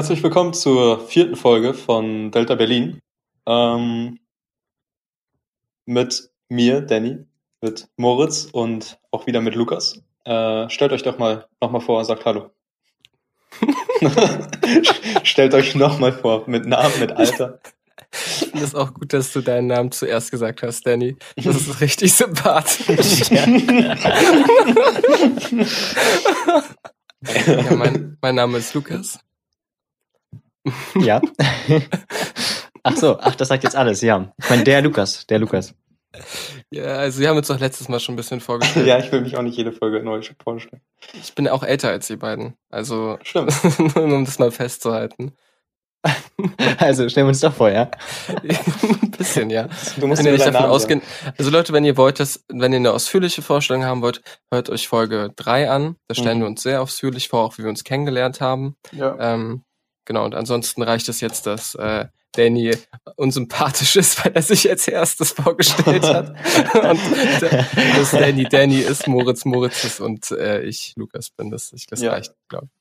Herzlich willkommen zur vierten Folge von Delta Berlin. Ähm, mit mir, Danny, mit Moritz und auch wieder mit Lukas. Äh, stellt euch doch mal nochmal vor, sagt Hallo. stellt euch nochmal vor, mit Namen, mit Alter. Ich finde es auch gut, dass du deinen Namen zuerst gesagt hast, Danny. Das ist richtig sympathisch. ja, mein, mein Name ist Lukas. Ja. Ach so, ach, das sagt jetzt alles, ja. Ich meine, der Lukas, der Lukas. Ja, also wir haben uns doch letztes Mal schon ein bisschen vorgestellt. ja, ich will mich auch nicht jede Folge neu vorstellen. Ich bin auch älter als die beiden. Also, Stimmt. um das mal festzuhalten. Also stellen wir uns doch vor, ja. ein bisschen, ja. Du musst wenn davon Namen ausgehen. Also Leute, wenn ihr wollt, dass, wenn ihr eine ausführliche Vorstellung haben wollt, hört euch Folge 3 an. Da stellen Mhm. wir uns sehr ausführlich vor, auch wie wir uns kennengelernt haben. sagen. Ja. Ähm, genau, und ansonsten reicht es jetzt, dass äh, Danny unsympathisch ist, weil er sich als erstes vorgestellt hat. und äh, dass Danny Danny ist, Moritz Moritz ist und äh, ich Lukas bin. Das, ich, das Ja. reicht, glaube ich.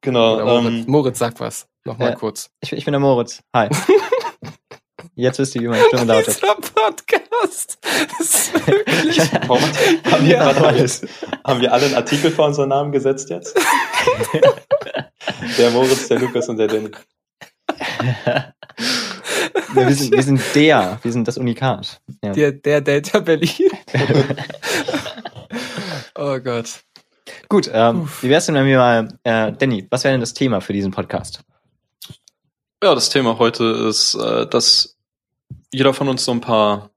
Genau. Moritz, Ähm, Moritz, sag was. Nochmal Ja. kurz. Ich, ich bin der Moritz. Hi. Jetzt wisst ihr, wie meine Stimme lautet. Dieser Podcast. Das ist wirklich haben, wir, Ja. jetzt, haben wir alle einen Artikel vor unseren Namen gesetzt jetzt? der Moritz, der Lukas und der Danny. Ja, wir, sind, wir sind der, wir sind das Unikat. Ja. der, der Delta Berlin. oh Gott. Gut, ähm, wie wär's denn, wenn wir mal, äh, Danny, was wäre denn das Thema für diesen Podcast? Ja, das Thema heute ist, äh, dass jeder von uns so ein paar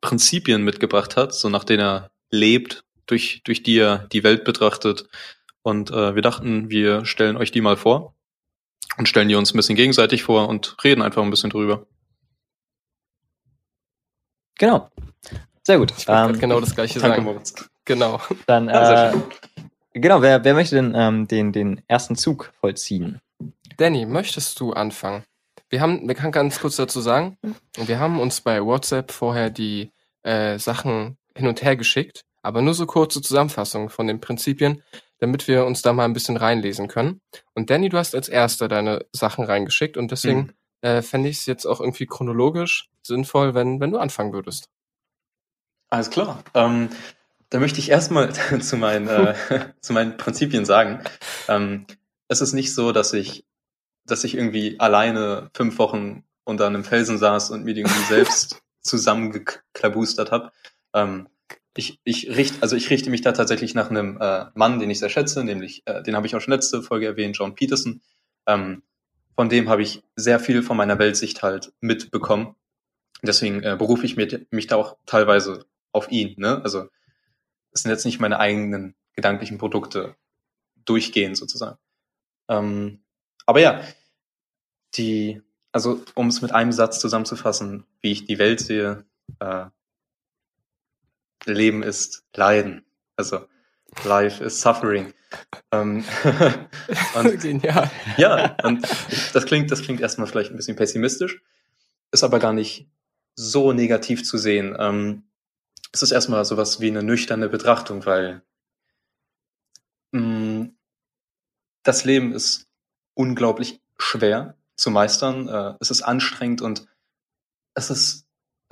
Prinzipien mitgebracht hat, so nach denen er lebt, durch, durch die er die Welt betrachtet. Und äh, wir dachten, wir stellen euch die mal vor und stellen die uns ein bisschen gegenseitig vor und reden einfach ein bisschen drüber. Genau. Sehr gut. Ich wollte Ähm, genau das gleiche Danke, sagen. Moritz. Genau. Dann, sehr äh, genau, wer, wer möchte denn ähm, den, den ersten Zug vollziehen? Danny, möchtest du anfangen? Wir haben, wir kann ganz kurz dazu sagen, wir haben uns bei WhatsApp vorher die äh, Sachen hin und her geschickt, aber nur so kurze Zusammenfassungen von den Prinzipien, damit wir uns da mal ein bisschen reinlesen können. Und Danny, du hast als erster deine Sachen reingeschickt und deswegen Mhm. äh, fände ich es jetzt auch irgendwie chronologisch sinnvoll, wenn, wenn du anfangen würdest. Alles klar. Ähm, da möchte ich erstmal zu meinen, äh, zu meinen Prinzipien sagen. Ähm, es ist nicht so, dass ich, dass ich irgendwie alleine fünf Wochen unter einem Felsen saß und mir die irgendwie selbst zusammengeklabustert habe. Ähm, ich, ich richte, also ich richte mich da tatsächlich nach einem äh, Mann, den ich sehr schätze, nämlich, äh, den habe ich auch schon letzte Folge erwähnt, John Peterson. Ähm, von dem habe ich sehr viel von meiner Weltsicht halt mitbekommen. Deswegen äh, berufe ich mich, mich da auch teilweise auf ihn. Ne? Also es sind jetzt nicht meine eigenen gedanklichen Produkte durchgehend sozusagen. Ähm, aber ja, die, also um es mit einem Satz zusammenzufassen, wie ich die Welt sehe, äh, Leben ist Leiden. Also Life is Suffering. Ähm, und Genial. ja, und das klingt, das klingt erstmal vielleicht ein bisschen pessimistisch, ist aber gar nicht so negativ zu sehen. Ähm, es ist erstmal sowas wie eine nüchterne Betrachtung, weil mh, das Leben ist unglaublich schwer zu meistern. Äh, es ist anstrengend und es ist,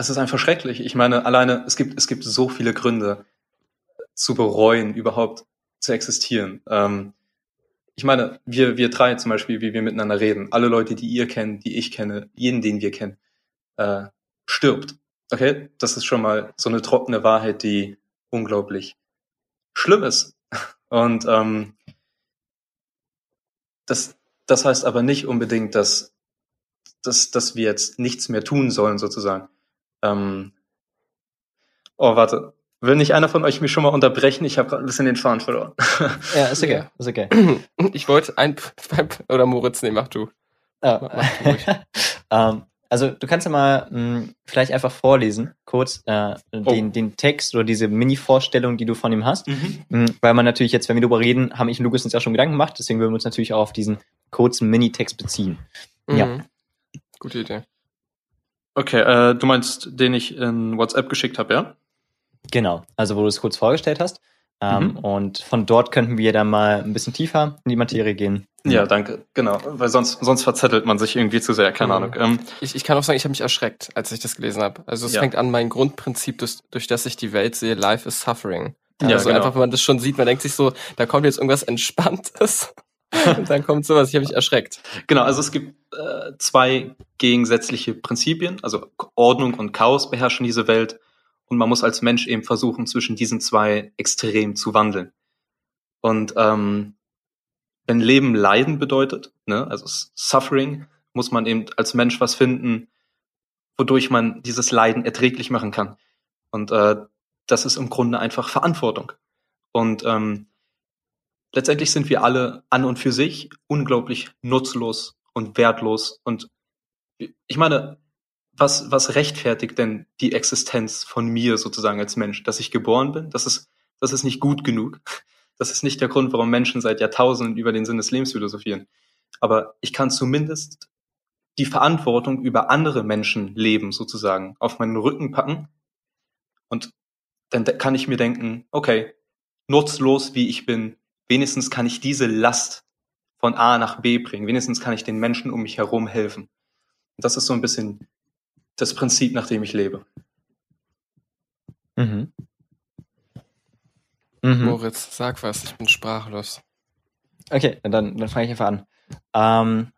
es ist einfach schrecklich. Ich meine, alleine, es gibt, es gibt so viele Gründe zu bereuen, überhaupt zu existieren. Ähm, ich meine, wir, wir drei zum Beispiel, wie wir miteinander reden, alle Leute, die ihr kennt, die ich kenne, jeden, den wir kennen, äh, stirbt. Okay? Das ist schon mal so eine trockene Wahrheit, die unglaublich schlimm ist. Und ähm, das, das heißt aber nicht unbedingt, dass, dass, dass wir jetzt nichts mehr tun sollen, sozusagen. Ähm, oh, warte. Will nicht einer von euch mich schon mal unterbrechen? Ich habe gerade ein bisschen den Faden verloren. Ja, ist okay, Ja. ist okay. Ich wollte ein, oder Moritz, nee, mach du. Ah, Mach ruhig. ähm, also du kannst ja mal mh, vielleicht einfach vorlesen, kurz äh, den, den Text oder diese Mini-Vorstellung, die du von ihm hast. Mhm. Mh, weil man natürlich jetzt, wenn wir darüber reden, haben ich und Lukas uns ja schon Gedanken gemacht, deswegen würden wir uns natürlich auch auf diesen kurzen Mini-Text beziehen. Ja. Mhm. Gute Idee. Okay, äh, du meinst, den ich in WhatsApp geschickt habe, ja? Genau, also wo du es kurz vorgestellt hast. Ähm, mhm. Und von dort könnten wir dann mal ein bisschen tiefer in die Materie gehen. Ja, danke. Genau, weil sonst sonst verzettelt man sich irgendwie zu sehr. Keine mhm. Ahnung. Ähm, ich, ich kann auch sagen, ich habe mich erschreckt, als ich das gelesen habe. Also es ja. fängt an, mein Grundprinzip, durch, durch das ich die Welt sehe, Life is Suffering. Ja, also genau. einfach, wenn man das schon sieht, man denkt sich so, da kommt jetzt irgendwas Entspanntes. und dann kommt sowas, ich habe mich erschreckt. Genau, also es gibt äh, zwei gegensätzliche Prinzipien, also Ordnung und Chaos beherrschen diese Welt und man muss als Mensch eben versuchen, zwischen diesen zwei Extremen zu wandeln. Und ähm, wenn Leben Leiden bedeutet, ne, also Suffering, muss man eben als Mensch was finden, wodurch man dieses Leiden erträglich machen kann. Und äh, das ist im Grunde einfach Verantwortung. Und ähm, letztendlich sind wir alle an und für sich unglaublich nutzlos und wertlos. Und ich meine, was, was rechtfertigt denn die Existenz von mir sozusagen als Mensch? Dass ich geboren bin? Das ist, das ist nicht gut genug. Das ist nicht der Grund, warum Menschen seit Jahrtausenden über den Sinn des Lebens philosophieren. Aber ich kann zumindest die Verantwortung über andere Menschen leben sozusagen auf meinen Rücken packen. Und dann kann ich mir denken, okay, nutzlos wie ich bin, wenigstens kann ich diese Last von A nach B bringen. Wenigstens kann ich den Menschen um mich herum helfen. Und das ist so ein bisschen das Prinzip, nach dem ich lebe. Mhm. Mhm. Moritz, sag was, ich bin sprachlos. Okay, dann, dann fange ich einfach an. Ähm,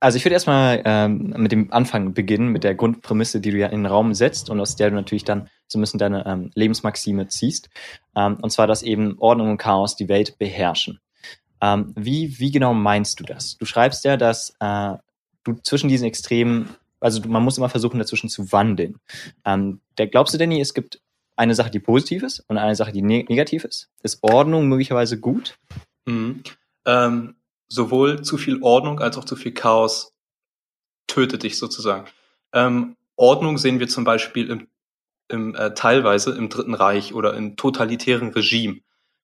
also ich würde erstmal ähm, mit dem Anfang beginnen, mit der Grundprämisse, die du ja in den Raum setzt und aus der du natürlich dann so bisschen deine ähm, Lebensmaxime ziehst. Ähm, und zwar, dass eben Ordnung und Chaos die Welt beherrschen. Ähm, wie, wie genau meinst du das? Du schreibst ja, dass äh, du zwischen diesen Extremen, also man muss immer versuchen, dazwischen zu wandeln. Ähm, der, glaubst du, Danny, es gibt eine Sache, die positiv ist und eine Sache, die ne negativ ist? Ist Ordnung möglicherweise gut? Mhm. Ähm, sowohl zu viel Ordnung als auch zu viel Chaos tötet dich sozusagen. Ähm, Ordnung sehen wir zum Beispiel im, im äh, teilweise im Dritten Reich oder in totalitären Regime.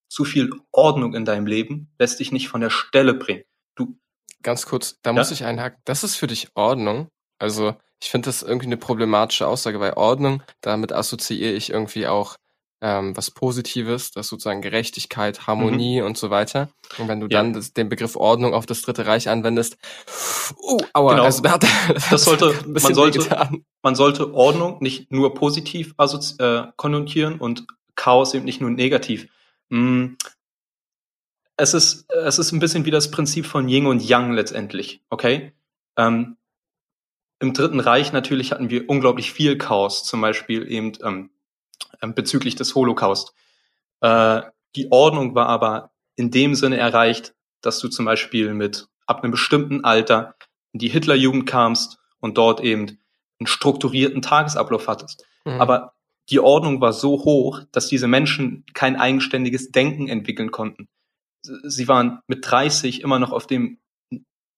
Zu viel Ordnung in deinem Leben lässt dich nicht von der Stelle bringen. Du ganz kurz, da ja? muss ich einhaken. Das ist für dich Ordnung. Also ich finde das irgendwie eine problematische Aussage, weil Ordnung, damit assoziiere ich irgendwie auch ähm, was Positives, das sozusagen Gerechtigkeit, Harmonie mhm. und so weiter. Und wenn du ja. dann das, den Begriff Ordnung auf das Dritte Reich anwendest, uh, aua, genau. also da hat das, das sollte, man sollte, man sollte Ordnung nicht nur positiv äh, konnotieren und Chaos eben nicht nur negativ. Mm. Es ist, es ist ein bisschen wie das Prinzip von Yin und Yang letztendlich, okay? Ähm, Im Dritten Reich natürlich hatten wir unglaublich viel Chaos, zum Beispiel eben ähm, ähm, bezüglich des Holocaust. Äh, die Ordnung war aber in dem Sinne erreicht, dass du zum Beispiel mit ab einem bestimmten Alter in die Hitlerjugend kamst und dort eben einen strukturierten Tagesablauf hattest. Mhm. Aber die Ordnung war so hoch, dass diese Menschen kein eigenständiges Denken entwickeln konnten. Sie waren mit 30 immer noch auf dem,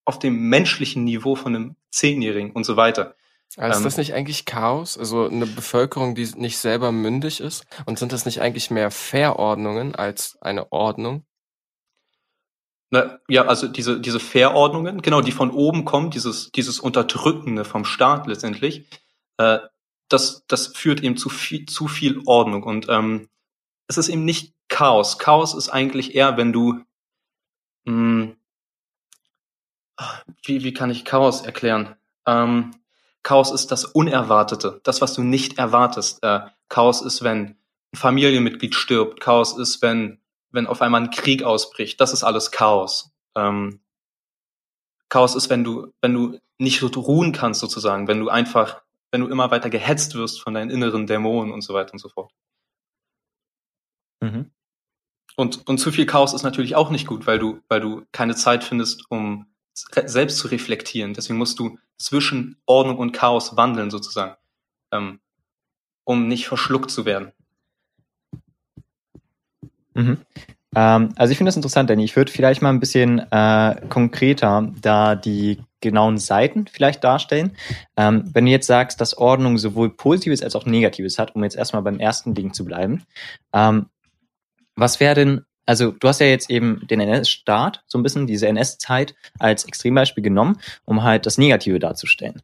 auf dem menschlichen Niveau von einem Zehnjährigen und so weiter. Also ist das nicht eigentlich Chaos? Also eine Bevölkerung, die nicht selber mündig ist? Und sind das nicht eigentlich mehr Verordnungen als eine Ordnung? Na, ja, also diese, diese Verordnungen, genau, die von oben kommen, dieses, dieses Unterdrückende vom Staat letztendlich, äh, das, das führt eben zu viel, zu viel Ordnung. Und ähm, es ist eben nicht Chaos. Chaos ist eigentlich eher, wenn du mh, hm, wie, wie kann ich Chaos erklären? Ähm, Chaos ist das Unerwartete, das, was du nicht erwartest. Äh, Chaos ist, wenn ein Familienmitglied stirbt. Chaos ist, wenn, wenn auf einmal ein Krieg ausbricht. Das ist alles Chaos. Ähm, Chaos ist, wenn du, wenn du nicht ruhen kannst, sozusagen, wenn du einfach, wenn du immer weiter gehetzt wirst von deinen inneren Dämonen und so weiter und so fort. Mhm. Und, und zu viel Chaos ist natürlich auch nicht gut, weil du, weil du keine Zeit findest, um selbst zu reflektieren. Deswegen musst du zwischen Ordnung und Chaos wandeln sozusagen, ähm, um nicht verschluckt zu werden. Mhm. Ähm, also ich finde das interessant, denn ich würde vielleicht mal ein bisschen äh, konkreter da die genauen Seiten vielleicht darstellen. Ähm, wenn du jetzt sagst, dass Ordnung sowohl Positives als auch Negatives hat, um jetzt erstmal beim ersten Ding zu bleiben, ähm, was wäre denn also du hast ja jetzt eben den NS-Staat, so ein bisschen diese NS-Zeit als Extrembeispiel genommen, um halt das Negative darzustellen.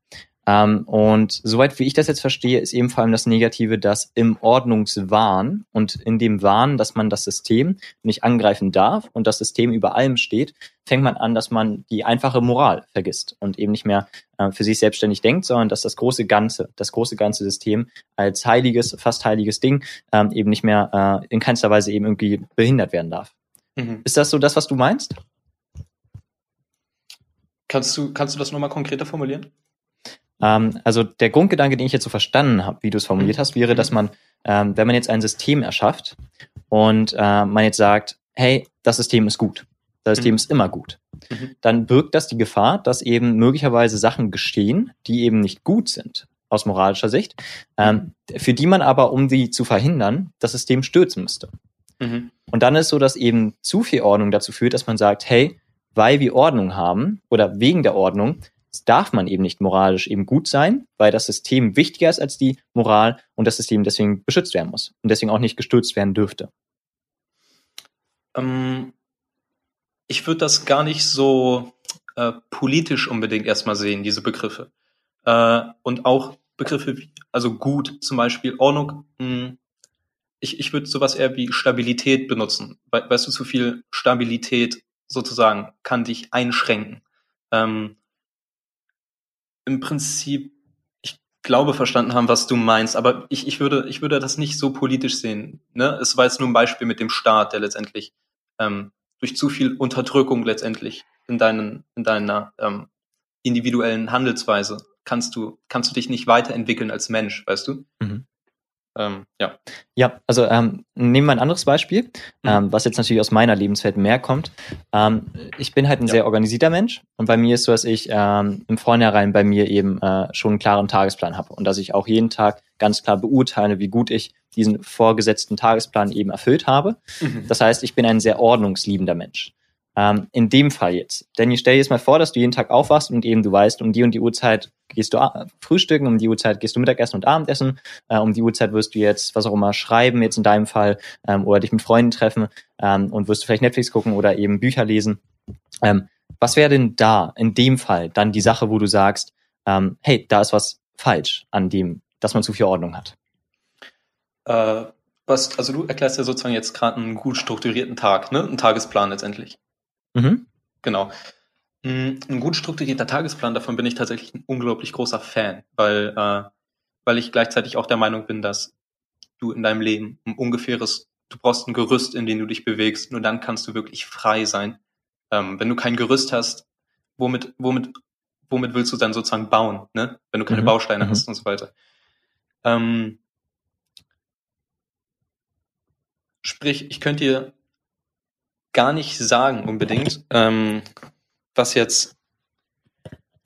Ähm, und soweit wie ich das jetzt verstehe, ist eben vor allem das Negative, dass im Ordnungswahn und in dem Wahn, dass man das System nicht angreifen darf und das System über allem steht, fängt man an, dass man die einfache Moral vergisst und eben nicht mehr äh, für sich selbstständig denkt, sondern dass das große Ganze, das große ganze System als heiliges, fast heiliges Ding ähm, eben nicht mehr äh, in keinster Weise eben irgendwie behindert werden darf. Mhm. Ist das so das, was du meinst? Kannst du, kannst du das nochmal konkreter formulieren? Ähm, also der Grundgedanke, den ich jetzt so verstanden habe, wie du es formuliert hast, wäre, dass man, ähm, wenn man jetzt ein System erschafft und äh, man jetzt sagt, hey, das System ist gut, das System mhm. ist immer gut, mhm. dann birgt das die Gefahr, dass eben möglicherweise Sachen geschehen, die eben nicht gut sind aus moralischer Sicht, ähm, für die man aber, um sie zu verhindern, das System stürzen müsste. Mhm. Und dann ist so, dass eben zu viel Ordnung dazu führt, dass man sagt, hey, weil wir Ordnung haben oder wegen der Ordnung darf man eben nicht moralisch eben gut sein, weil das System wichtiger ist als die Moral und das System deswegen beschützt werden muss und deswegen auch nicht gestürzt werden dürfte. Ähm, ich würde das gar nicht so äh, politisch unbedingt erstmal sehen, diese Begriffe. Äh, und auch Begriffe wie, also gut, zum Beispiel Ordnung. Mh, hm, ich ich würde sowas eher wie Stabilität benutzen. We weißt du, zu viel Stabilität sozusagen kann dich einschränken. Ähm, Im Prinzip, ich glaube verstanden haben, was du meinst, aber ich, ich würde, ich würde das nicht so politisch sehen. Ne? Es war jetzt nur ein Beispiel mit dem Staat, der letztendlich ähm, durch zu viel Unterdrückung letztendlich in deinen, in deiner ähm, individuellen Handelsweise kannst du, kannst du dich nicht weiterentwickeln als Mensch, weißt du? Mhm. Ähm, ja. Ja, also ähm, nehmen wir ein anderes Beispiel, mhm. ähm, was jetzt natürlich aus meiner Lebenswelt mehr kommt. Ähm, ich bin halt ein ja. sehr organisierter Mensch und bei mir ist so, dass ich ähm, im Vornherein bei mir eben äh, schon einen klaren Tagesplan habe und dass ich auch jeden Tag ganz klar beurteile, wie gut ich diesen vorgesetzten Tagesplan eben erfüllt habe. Mhm. Das heißt, ich bin ein sehr ordnungsliebender Mensch. Ähm, in dem Fall jetzt. Denn ich stell dir jetzt mal vor, dass du jeden Tag aufwachst und eben du weißt, um die und die Uhrzeit gehst du äh, frühstücken, um die Uhrzeit gehst du Mittagessen und Abendessen, äh, um die Uhrzeit wirst du jetzt was auch immer schreiben, jetzt in deinem Fall, ähm, oder dich mit Freunden treffen ähm, und wirst du vielleicht Netflix gucken oder eben Bücher lesen. Ähm, was wäre denn da in dem Fall dann die Sache, wo du sagst, ähm, hey, da ist was falsch an dem, dass man zu viel Ordnung hat? Äh, was, also du erklärst ja sozusagen jetzt gerade einen gut strukturierten Tag, ne? Einen Tagesplan letztendlich. Mhm. Genau. Mm, ein gut strukturierter Tagesplan, davon bin ich tatsächlich ein unglaublich großer Fan, weil, äh, weil ich gleichzeitig auch der Meinung bin, dass du in deinem Leben ein ungefähres, du brauchst ein Gerüst, in dem du dich bewegst, nur dann kannst du wirklich frei sein. Ähm, wenn du kein Gerüst hast, womit, womit, womit willst du dann sozusagen bauen, ne? Wenn du keine mhm. Bausteine mhm. hast und so weiter. Ähm, sprich, ich könnte dir gar nicht sagen unbedingt, ähm, was jetzt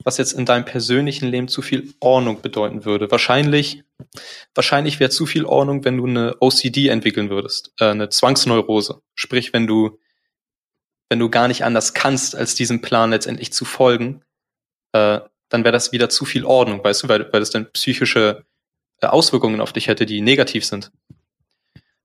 was jetzt in deinem persönlichen Leben zu viel Ordnung bedeuten würde. Wahrscheinlich, wahrscheinlich wäre zu viel Ordnung, wenn du eine OCD entwickeln würdest, äh, eine Zwangsneurose. Sprich, wenn du, wenn du gar nicht anders kannst, als diesem Plan letztendlich zu folgen, äh, dann wäre das wieder zu viel Ordnung, weißt du, weil, weil das dann psychische äh, Auswirkungen auf dich hätte, die negativ sind.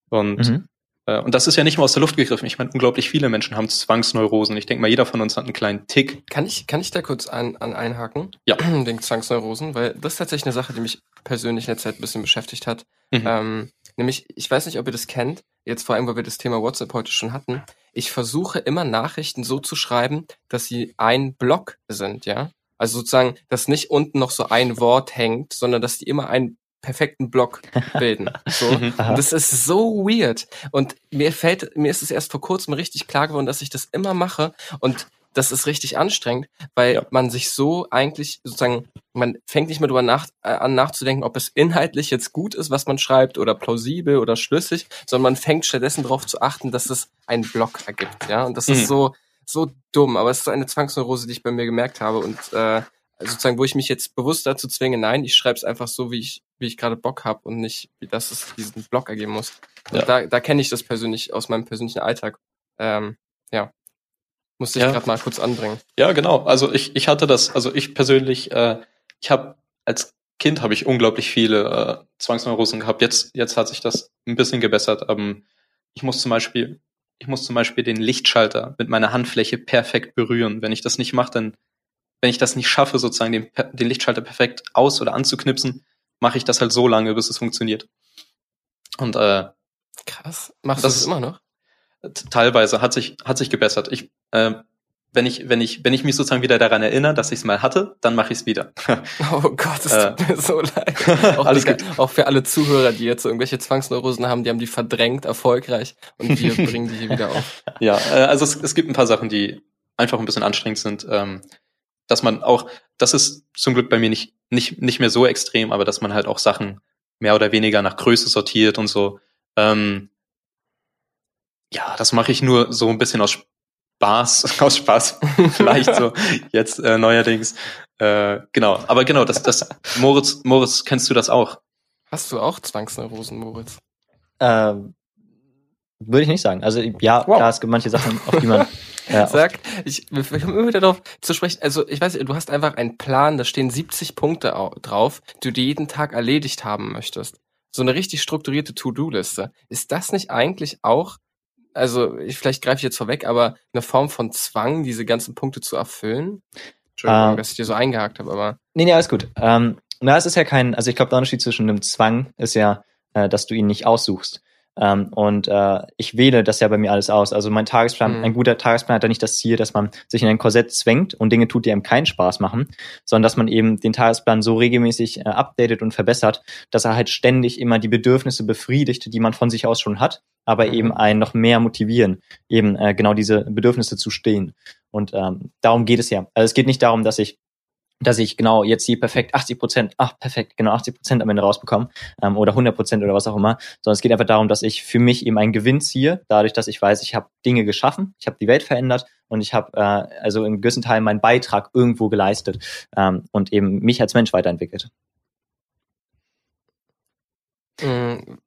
Und mhm. Äh, und das ist ja nicht mal aus der Luft gegriffen. Ich meine, unglaublich viele Menschen haben Zwangsneurosen. Ich denke mal, jeder von uns hat einen kleinen Tick. Kann ich, kann ich da kurz an, an einhaken? Ja. Den Zwangsneurosen, weil das ist tatsächlich eine Sache, die mich persönlich in der Zeit ein bisschen beschäftigt hat. Mhm. Ähm, nämlich, ich weiß nicht, ob ihr das kennt, jetzt vor allem, weil wir das Thema WhatsApp heute schon hatten. Ich versuche immer Nachrichten so zu schreiben, dass sie ein Block sind, ja. Also sozusagen, dass nicht unten noch so ein Wort hängt, sondern dass die immer ein perfekten Block bilden. So. Mhm. das ist so weird. Und mir fällt, mir ist es erst vor kurzem richtig klar geworden, dass ich das immer mache und das ist richtig anstrengend, weil ja. man sich so eigentlich sozusagen, man fängt nicht mehr drüber nach, äh, an nachzudenken, ob es inhaltlich jetzt gut ist, was man schreibt oder plausibel oder schlüssig, sondern man fängt stattdessen darauf zu achten, dass es einen Block ergibt, ja. Und das mhm. ist so, so dumm, aber es ist so eine Zwangsneurose, die ich bei mir gemerkt habe und äh, also sozusagen, wo ich mich jetzt bewusst dazu zwinge, nein, ich schreibe es einfach so, wie ich, wie ich gerade Bock habe und nicht, wie das es diesen Blog ergeben muss. Ja. Da, da kenne ich das persönlich aus meinem persönlichen Alltag. Ähm, ja. Musste ich ja. gerade mal kurz anbringen. Ja, genau. Also ich, ich hatte das, also ich persönlich, äh, ich habe als Kind habe ich unglaublich viele äh, Zwangsneurosen gehabt. Jetzt, jetzt hat sich das ein bisschen gebessert. Ähm, ich muss zum Beispiel, ich muss zum Beispiel den Lichtschalter mit meiner Handfläche perfekt berühren. Wenn ich das nicht mache, dann wenn ich das nicht schaffe, sozusagen den, den Lichtschalter perfekt aus- oder anzuknipsen, mache ich das halt so lange, bis es funktioniert. Und äh, Krass. Machst Das du das immer noch? teilweise hat sich hat sich gebessert. Ich äh, wenn ich wenn ich wenn ich mich sozusagen wieder daran erinnere, dass ich es mal hatte, dann mache ich es wieder. Oh Gott, es Äh. tut mir so leid. Auch, Alles gut. auch für alle Zuhörer, die jetzt irgendwelche Zwangsneurosen haben, die haben die verdrängt erfolgreich und wir bringen die hier wieder auf. Ja, äh, also es, es gibt ein paar Sachen, die einfach ein bisschen anstrengend sind. Ähm, dass man auch, das ist zum Glück bei mir nicht, nicht, nicht mehr so extrem, aber dass man halt auch Sachen mehr oder weniger nach Größe sortiert und so. Ähm, ja, das mache ich nur so ein bisschen aus Spaß, aus Spaß, vielleicht so jetzt äh, neuerdings. Äh, genau, aber genau, das, das, Moritz, Moritz, kennst du das auch? Hast du auch Zwangsneurosen, Moritz? Ähm, würde ich nicht sagen. Also ja, Wow. klar, es gibt manche Sachen, auf die man äh, auf, Sag, ich, wir wir kommen immer wieder darauf zu sprechen. Also, ich weiß, du hast einfach einen Plan, da stehen 70 Punkte au- drauf, die du jeden Tag erledigt haben möchtest. So eine richtig strukturierte To-Do-Liste. Ist das nicht eigentlich auch, also, ich, vielleicht greife ich jetzt vorweg, aber eine Form von Zwang, diese ganzen Punkte zu erfüllen? Entschuldigung, Ah. dass ich dir so eingehakt habe, aber. Nee, nee, alles gut. Ähm, na, es ist ja kein, also ich glaube, der Unterschied zwischen einem Zwang ist ja, äh, dass du ihn nicht aussuchst. Ähm, und äh, ich wähle das ja bei mir alles aus. Also mein Tagesplan, Mhm. ein guter Tagesplan hat ja nicht das Ziel, dass man sich in ein Korsett zwängt und Dinge tut, die einem keinen Spaß machen, sondern dass man eben den Tagesplan so regelmäßig äh, updatet und verbessert, dass er halt ständig immer die Bedürfnisse befriedigt, die man von sich aus schon hat, aber Mhm. eben einen noch mehr motivieren, eben äh, genau diese Bedürfnisse zu stehen. Und ähm, darum geht es ja. Also es geht nicht darum, dass ich dass ich genau jetzt hier perfekt 80 Prozent, ach perfekt, genau 80 Prozent am Ende rausbekomme ähm, oder 100 Prozent oder was auch immer, sondern es geht einfach darum, dass ich für mich eben einen Gewinn ziehe, dadurch, dass ich weiß, ich habe Dinge geschaffen, ich habe die Welt verändert und ich habe äh, also in gewissen Teilen meinen Beitrag irgendwo geleistet ähm, und eben mich als Mensch weiterentwickelt. Mm,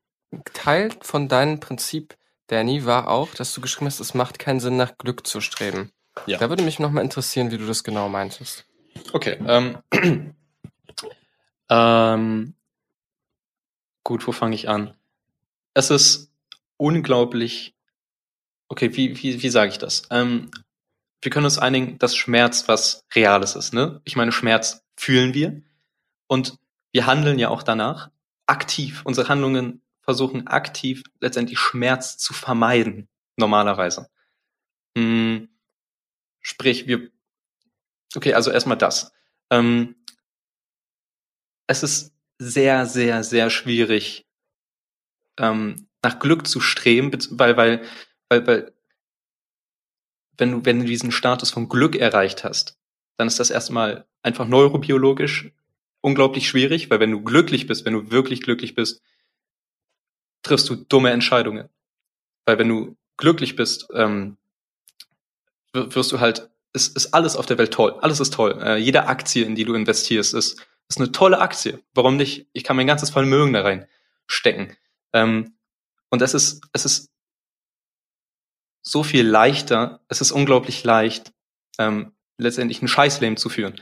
Teil von deinem Prinzip, Danny, war auch, dass du geschrieben hast, es macht keinen Sinn, nach Glück zu streben. Ja. Da würde mich nochmal interessieren, wie du das genau meintest. Okay. Ähm, ähm, gut, wo fange ich an? Es ist unglaublich. Okay, wie, wie, wie sage ich das? Ähm, wir können uns einigen, dass Schmerz was Reales ist, ne? Ich meine, Schmerz fühlen wir und wir handeln ja auch danach aktiv. Unsere Handlungen versuchen aktiv letztendlich Schmerz zu vermeiden, normalerweise. Hm, sprich, wir Okay, also erstmal das. Ähm, es ist sehr, sehr, sehr schwierig, ähm, nach Glück zu streben, weil, weil, weil, weil, wenn du, wenn du diesen Status von Glück erreicht hast, dann ist das erstmal einfach neurobiologisch unglaublich schwierig, weil wenn du glücklich bist, wenn du wirklich glücklich bist, triffst du dumme Entscheidungen. Weil wenn du glücklich bist, ähm, wir- wirst du halt, es ist alles auf der Welt toll. Alles ist toll. Äh, jede Aktie, in die du investierst, ist, ist eine tolle Aktie. Warum nicht? Ich kann mein ganzes Vermögen da rein stecken. Ähm, und es ist, es ist so viel leichter, es ist unglaublich leicht, ähm, letztendlich ein Scheißleben zu führen.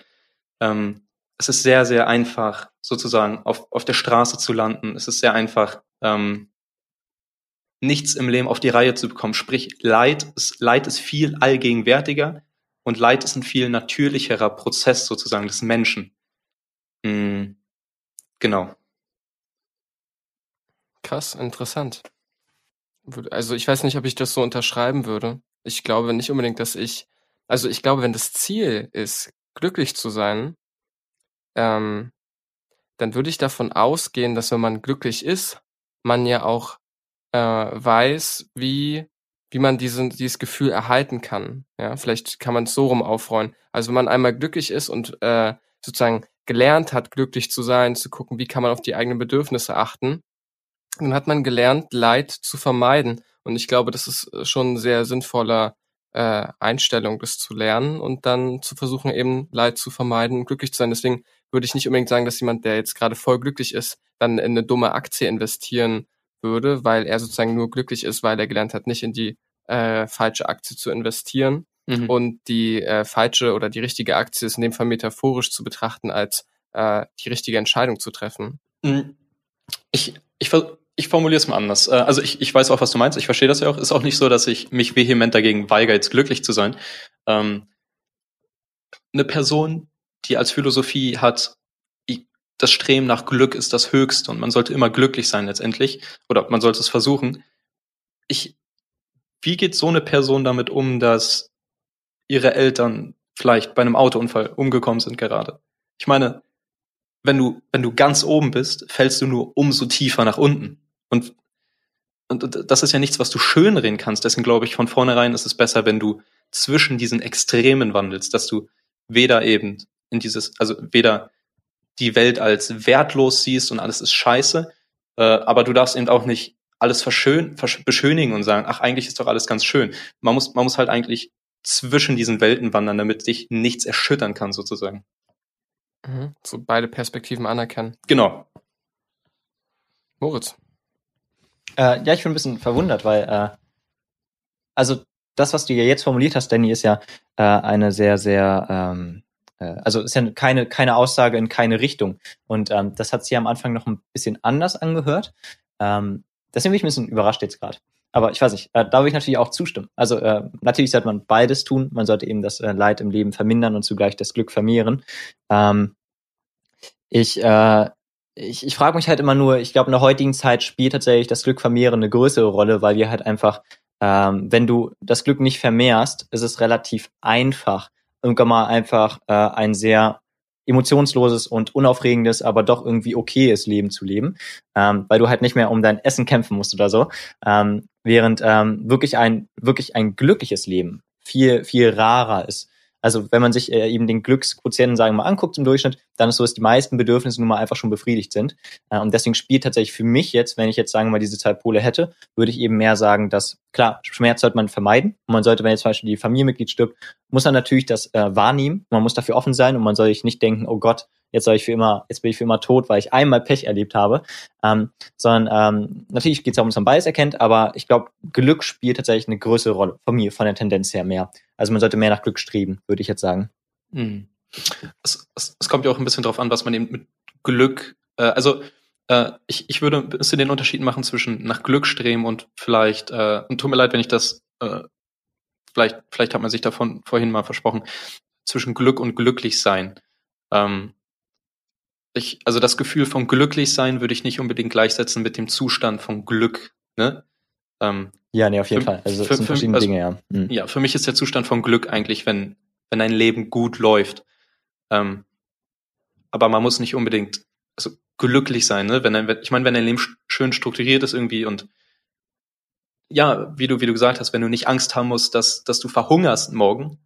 Ähm, es ist sehr, sehr einfach, sozusagen auf, auf der Straße zu landen. Es ist sehr einfach, ähm, nichts im Leben auf die Reihe zu bekommen. Sprich, Leid ist, Leid ist viel allgegenwärtiger und Leid ist ein viel natürlicherer Prozess sozusagen des Menschen. Mm, genau. Krass, interessant. Also ich weiß nicht, ob ich das so unterschreiben würde. Ich glaube nicht unbedingt, dass ich, also ich glaube, wenn das Ziel ist, glücklich zu sein, ähm, dann würde ich davon ausgehen, dass wenn man glücklich ist, man ja auch äh, weiß, wie wie man diesen, dieses Gefühl erhalten kann. Ja, vielleicht kann man es so rum aufrollen. Also wenn man einmal glücklich ist und äh, sozusagen gelernt hat, glücklich zu sein, zu gucken, wie kann man auf die eigenen Bedürfnisse achten, dann hat man gelernt, Leid zu vermeiden. Und ich glaube, das ist äh, schon ein sehr sinnvoller äh, Einstellung, das zu lernen und dann zu versuchen, eben Leid zu vermeiden und glücklich zu sein. Deswegen würde ich nicht unbedingt sagen, dass jemand, der jetzt gerade voll glücklich ist, dann in eine dumme Aktie investieren würde, weil er sozusagen nur glücklich ist, weil er gelernt hat, nicht in die äh, falsche Aktie zu investieren. Mhm. Und die äh, falsche oder die richtige Aktie ist in dem Fall metaphorisch zu betrachten, als äh, die richtige Entscheidung zu treffen. Mm, Ich, ich, ich formuliere es mal anders. Äh, Also ich, ich weiß auch, was du meinst. Ich verstehe das ja auch. Ist auch nicht so, dass ich mich vehement dagegen weigere, jetzt glücklich zu sein. Ähm, eine Person, die als Philosophie hat, das Streben nach Glück ist das Höchste und man sollte immer glücklich sein letztendlich oder man sollte es versuchen. Ich, wie geht so eine Person damit um, dass ihre Eltern vielleicht bei einem Autounfall umgekommen sind gerade? Ich meine, wenn du, wenn du ganz oben bist, fällst du nur umso tiefer nach unten. Und, und das ist ja nichts, was du schönreden kannst. Deswegen glaube ich, von vornherein ist es besser, wenn du zwischen diesen Extremen wandelst, dass du weder eben in dieses, also weder die Welt als wertlos siehst und alles ist scheiße, äh, aber du darfst eben auch nicht alles verschön, versch beschönigen und sagen, ach, eigentlich ist doch alles ganz schön. Man muss, man muss halt eigentlich zwischen diesen Welten wandern, damit dich nichts erschüttern kann, sozusagen. Mhm. So beide Perspektiven anerkennen. Genau. Moritz. Äh, ja, ich bin ein bisschen verwundert, weil, äh, also das, was du ja jetzt formuliert hast, Danny, ist ja äh, eine sehr, sehr, ähm, äh, also ist ja keine, keine Aussage in keine Richtung. Und ähm, das hat ja am Anfang noch ein bisschen anders angehört. Ähm, deswegen bin ich ein bisschen überrascht jetzt gerade. Aber ich weiß nicht, äh, da würde ich natürlich auch zustimmen. Also äh, natürlich sollte man beides tun. Man sollte eben das äh, Leid im Leben vermindern und zugleich das Glück vermehren. Ähm, ich, äh, ich, ich frage mich halt immer nur, ich glaube, in der heutigen Zeit spielt tatsächlich das Glück vermehren eine größere Rolle, weil wir halt einfach, ähm, wenn du das Glück nicht vermehrst, ist es relativ einfach, irgendwann mal einfach äh, ein sehr emotionsloses und unaufregendes, aber doch irgendwie okayes Leben zu leben, ähm, weil du halt nicht mehr um dein Essen kämpfen musst oder so. Ähm, während ähm, wirklich ein wirklich ein glückliches Leben viel viel rarer ist. Also wenn man sich äh, eben den Glücksquotienten, sagen wir mal, anguckt im Durchschnitt, dann ist so, dass die meisten Bedürfnisse nun mal einfach schon befriedigt sind. Äh, und deswegen spielt tatsächlich für mich jetzt, wenn ich jetzt sagen wir mal diese zwei Pole hätte, würde ich eben mehr sagen, dass klar, Schmerz sollte man vermeiden. Und man sollte, wenn jetzt zum Beispiel die Familienmitglied stirbt, muss man natürlich das äh, wahrnehmen. Man muss dafür offen sein und man soll sich nicht denken, oh Gott, jetzt soll ich für immer, jetzt bin ich für immer tot, weil ich einmal Pech erlebt habe. Ähm, sondern ähm, natürlich geht es auch dass man beides erkennt, aber ich glaube, Glück spielt tatsächlich eine größere Rolle von mir, von der Tendenz her mehr. Also man sollte mehr nach Glück streben, würde ich jetzt sagen. Mhm. Es, es, es, kommt ja auch ein bisschen drauf an, was man eben mit Glück, äh, also äh, ich, ich würde ein bisschen den Unterschied machen zwischen nach Glück streben und vielleicht, äh, und tut mir leid, wenn ich das, äh, vielleicht, vielleicht hat man sich davon vorhin mal versprochen, zwischen Glück und glücklich sein. Ähm, ich, also das Gefühl von glücklich sein würde ich nicht unbedingt gleichsetzen mit dem Zustand von Glück. Ne? Ähm, ja, nee, auf jeden für, Fall. Also für, sind verschiedene also, Dinge, ja. Mhm. Ja, für mich ist der Zustand von Glück eigentlich, wenn, wenn ein Leben gut läuft. Ähm, aber man muss nicht unbedingt also glücklich sein, ne? Wenn ein, ich meine, wenn dein Leben schön strukturiert ist irgendwie und ja, wie du, wie du gesagt hast, wenn du nicht Angst haben musst, dass, dass du verhungerst morgen,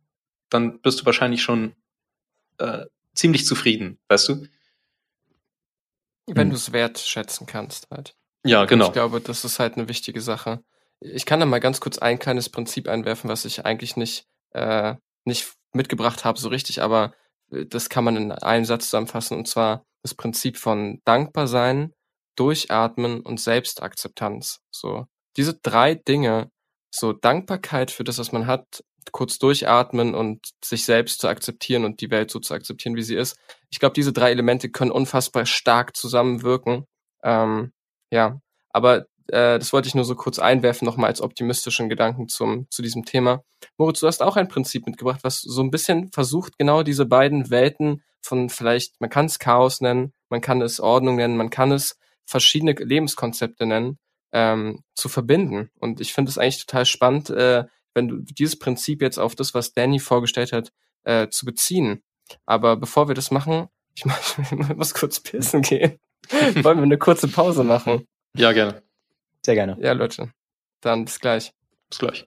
dann bist du wahrscheinlich schon äh, ziemlich zufrieden, weißt du? Wenn hm. du es wertschätzen kannst halt. Ja, genau. Ich glaube, das ist halt eine wichtige Sache. Ich kann da mal ganz kurz ein kleines Prinzip einwerfen, was ich eigentlich nicht, äh, nicht mitgebracht habe so richtig, aber äh, das kann man in einem Satz zusammenfassen, und zwar das Prinzip von dankbar sein, durchatmen und Selbstakzeptanz. So, diese drei Dinge, so Dankbarkeit für das, was man hat, kurz durchatmen und sich selbst zu akzeptieren und die Welt so zu akzeptieren, wie sie ist. Ich glaube, diese drei Elemente können unfassbar stark zusammenwirken. Ähm, ja, aber äh, das wollte ich nur so kurz einwerfen, nochmal als optimistischen Gedanken zum, zu diesem Thema. Moritz, du hast auch ein Prinzip mitgebracht, was so ein bisschen versucht, genau diese beiden Welten von vielleicht, man kann es Chaos nennen, man kann es Ordnung nennen, man kann es verschiedene Lebenskonzepte nennen, ähm, zu verbinden. Und ich finde es eigentlich total spannend, äh, wenn du dieses Prinzip jetzt auf das, was Danny vorgestellt hat, äh, zu beziehen. Aber bevor wir das machen, ich, muss, ich muss kurz pissen gehen. Wollen wir eine kurze Pause machen? Ja, gerne. Sehr gerne. Ja, Leute. Dann bis gleich. Bis gleich.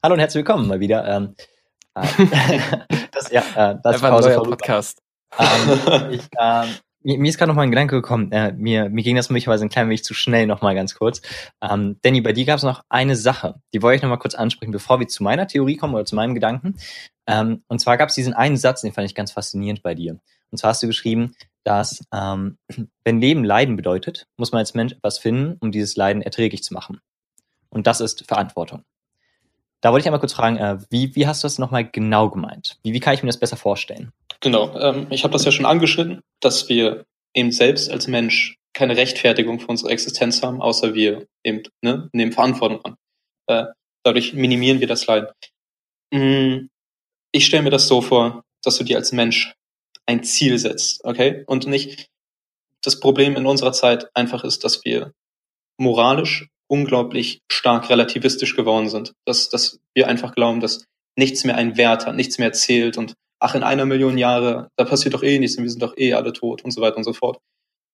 Hallo und herzlich willkommen mal wieder. Ähm, äh, das, ja, äh, das ist ein neuer Podcast. Ähm, ich, ähm, mir, mir ist gerade noch mal ein Gedanke gekommen. Äh, mir, mir ging das möglicherweise ein klein wenig zu schnell noch mal ganz kurz. Ähm, Danny, bei dir gab es noch eine Sache, die wollte ich noch mal kurz ansprechen, bevor wir zu meiner Theorie kommen oder zu meinem Gedanken. Ähm, und zwar gab es diesen einen Satz, den fand ich ganz faszinierend bei dir. Und zwar hast du geschrieben, dass ähm, wenn Leben Leiden bedeutet, muss man als Mensch etwas finden, um dieses Leiden erträglich zu machen. Und das ist Verantwortung. Da wollte ich einmal kurz fragen, äh, wie, wie hast du das nochmal genau gemeint? Wie, wie kann ich mir das besser vorstellen? Genau, ähm, ich habe das ja schon angeschnitten, dass wir eben selbst als Mensch keine Rechtfertigung für unsere Existenz haben, außer wir eben ne, nehmen Verantwortung an. Äh, dadurch minimieren wir das Leiden. Mm, ich stelle mir das so vor, dass du dir als Mensch ein Ziel setzt, okay? Und nicht das Problem in unserer Zeit einfach ist, dass wir moralisch unglaublich stark relativistisch geworden sind. Dass, dass wir einfach glauben, dass nichts mehr einen Wert hat, nichts mehr zählt und ach, in einer Million Jahre, da passiert doch eh nichts und wir sind doch eh alle tot und so weiter und so fort.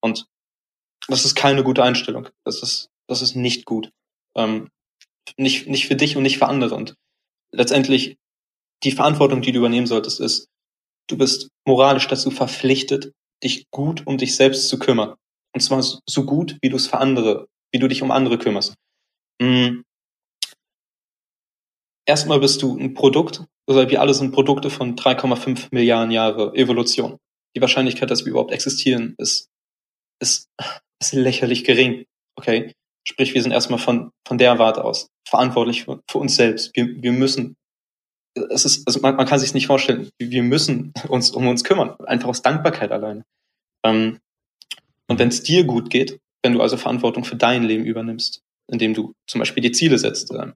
Und das ist keine gute Einstellung. Das ist, das ist nicht gut. Ähm, nicht, nicht für dich und nicht für andere. Und letztendlich die Verantwortung, die du übernehmen solltest, ist, du bist moralisch dazu verpflichtet, dich gut um dich selbst zu kümmern. Und zwar so gut, wie du es für andere, wie du dich um andere kümmerst. Mhm. Erstmal bist du ein Produkt, also wir alle sind Produkte von 3,5 Milliarden Jahre Evolution. Die Wahrscheinlichkeit, dass wir überhaupt existieren, ist, ist, ist lächerlich gering. Okay? Sprich, wir sind erstmal von, von der Warte aus verantwortlich für, für uns selbst. Wir, wir müssen es ist, also man, man kann sich nicht vorstellen, wir müssen uns um uns kümmern, einfach aus Dankbarkeit alleine. Ähm, und wenn es dir gut geht, wenn du also Verantwortung für dein Leben übernimmst, indem du zum Beispiel die Ziele setzt, äh,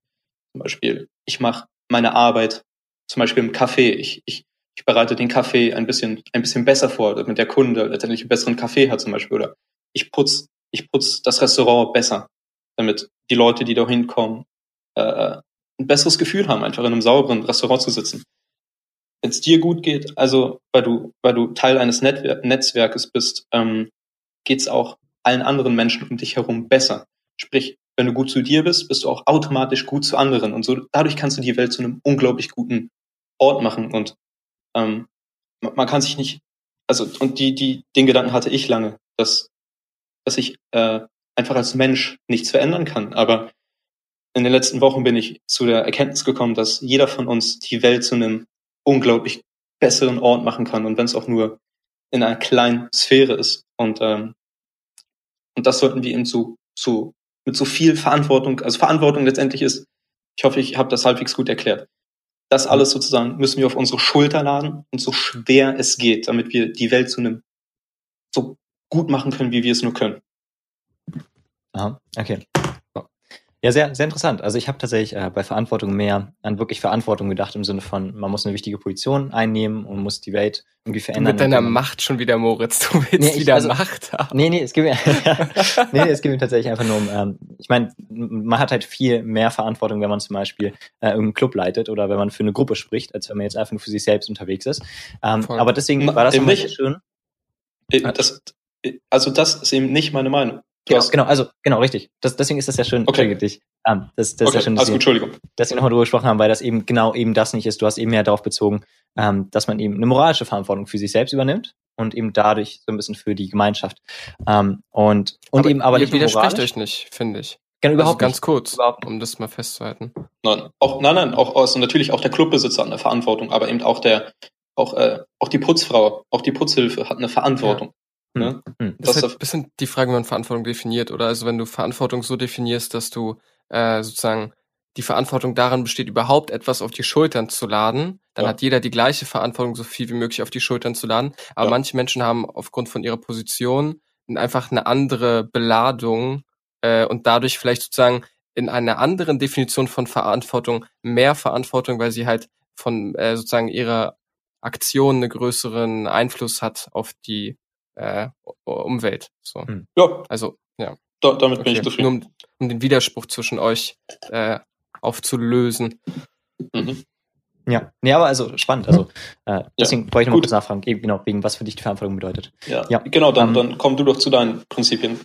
zum Beispiel, ich mache meine Arbeit, zum Beispiel im Café, ich, ich, ich bereite den Kaffee ein bisschen, ein bisschen besser vor, damit der Kunde letztendlich einen besseren Kaffee hat zum Beispiel, oder ich putz, ich putz das Restaurant besser, damit die Leute, die da hinkommen, äh, ein besseres Gefühl haben, einfach in einem sauberen Restaurant zu sitzen. Wenn es dir gut geht, also weil du, weil du Teil eines Netwer Netzwerkes bist, ähm, geht es auch allen anderen Menschen um dich herum besser. Sprich, wenn du gut zu dir bist, bist du auch automatisch gut zu anderen. Und so dadurch kannst du die Welt zu einem unglaublich guten Ort machen. Und ähm, man, kann sich nicht, also und die, die, den Gedanken hatte ich lange, dass, dass ich äh, einfach als Mensch nichts verändern kann. Aber in den letzten Wochen bin ich zu der Erkenntnis gekommen, dass jeder von uns die Welt zu einem unglaublich besseren Ort machen kann und wenn es auch nur in einer kleinen Sphäre ist. Und, ähm, und das sollten wir eben so, so mit so viel Verantwortung, also Verantwortung letztendlich ist, ich hoffe, ich habe das halbwegs gut erklärt. Das alles sozusagen müssen wir auf unsere Schulter laden und so schwer es geht, damit wir die Welt zu einem so gut machen können, wie wir es nur können. Aha, okay. Ja, sehr, sehr interessant. Also ich habe tatsächlich äh, bei Verantwortung mehr an wirklich Verantwortung gedacht im Sinne von, man muss eine wichtige Position einnehmen und muss die Welt irgendwie verändern. mit deiner Macht schon wieder, Moritz. Du willst nee, ich, wieder also, Macht haben. Nee, nee, es geht mir, nee, nee, es geht mir tatsächlich einfach nur um, ähm, ich meine, man hat halt viel mehr Verantwortung, wenn man zum Beispiel äh, irgendeinen Club leitet oder wenn man für eine Gruppe spricht, als wenn man jetzt einfach nur für sich selbst unterwegs ist. Ähm, aber deswegen war das immer sehr schön. Das, also das ist eben nicht meine Meinung. Genau, genau, also genau, richtig. Das, deswegen ist das ja schön, okay. dich. Um, das, das okay. ist ja schön, also, Entschuldigung. dass wir nochmal drüber gesprochen haben, weil das eben genau eben das nicht ist. Du hast eben mehr darauf bezogen, ähm, dass man eben eine moralische Verantwortung für sich selbst übernimmt und eben dadurch so ein bisschen für die Gemeinschaft. Ähm, und und aber eben aber ihr nicht widerspricht euch nicht, finde ich. Genau, überhaupt also ganz nicht. kurz, Überhaupt um das mal festzuhalten. Nein, auch, nein, nein, auch also natürlich auch der Clubbesitzer hat eine Verantwortung, aber eben auch der, auch, äh, auch die Putzfrau, auch die Putzhilfe hat eine Verantwortung. Ne? Hm. Das ist halt ein bisschen die Frage, wie man Verantwortung definiert, oder? Also wenn du Verantwortung so definierst, dass du äh, sozusagen die Verantwortung daran besteht, überhaupt etwas auf die Schultern zu laden, dann Ja. hat jeder die gleiche Verantwortung, so viel wie möglich auf die Schultern zu laden. Aber Ja. manche Menschen haben aufgrund von ihrer Position einfach eine andere Beladung äh, und dadurch vielleicht sozusagen in einer anderen Definition von Verantwortung mehr Verantwortung, weil sie halt von äh, sozusagen ihrer Aktion einen größeren Einfluss hat auf die äh, Umwelt. So. Hm. Ja, Also, ja. da, damit bin Okay. ich zufrieden. Nur um, um den Widerspruch zwischen euch äh, aufzulösen. Mhm. Ja, nee, aber also spannend. Also äh, deswegen wollte ich nochmal kurz nachfragen, eben genau, wegen was für dich die Verantwortung bedeutet. Ja. Ja. genau, dann, Ähm, dann komm du doch zu deinen Prinzipien.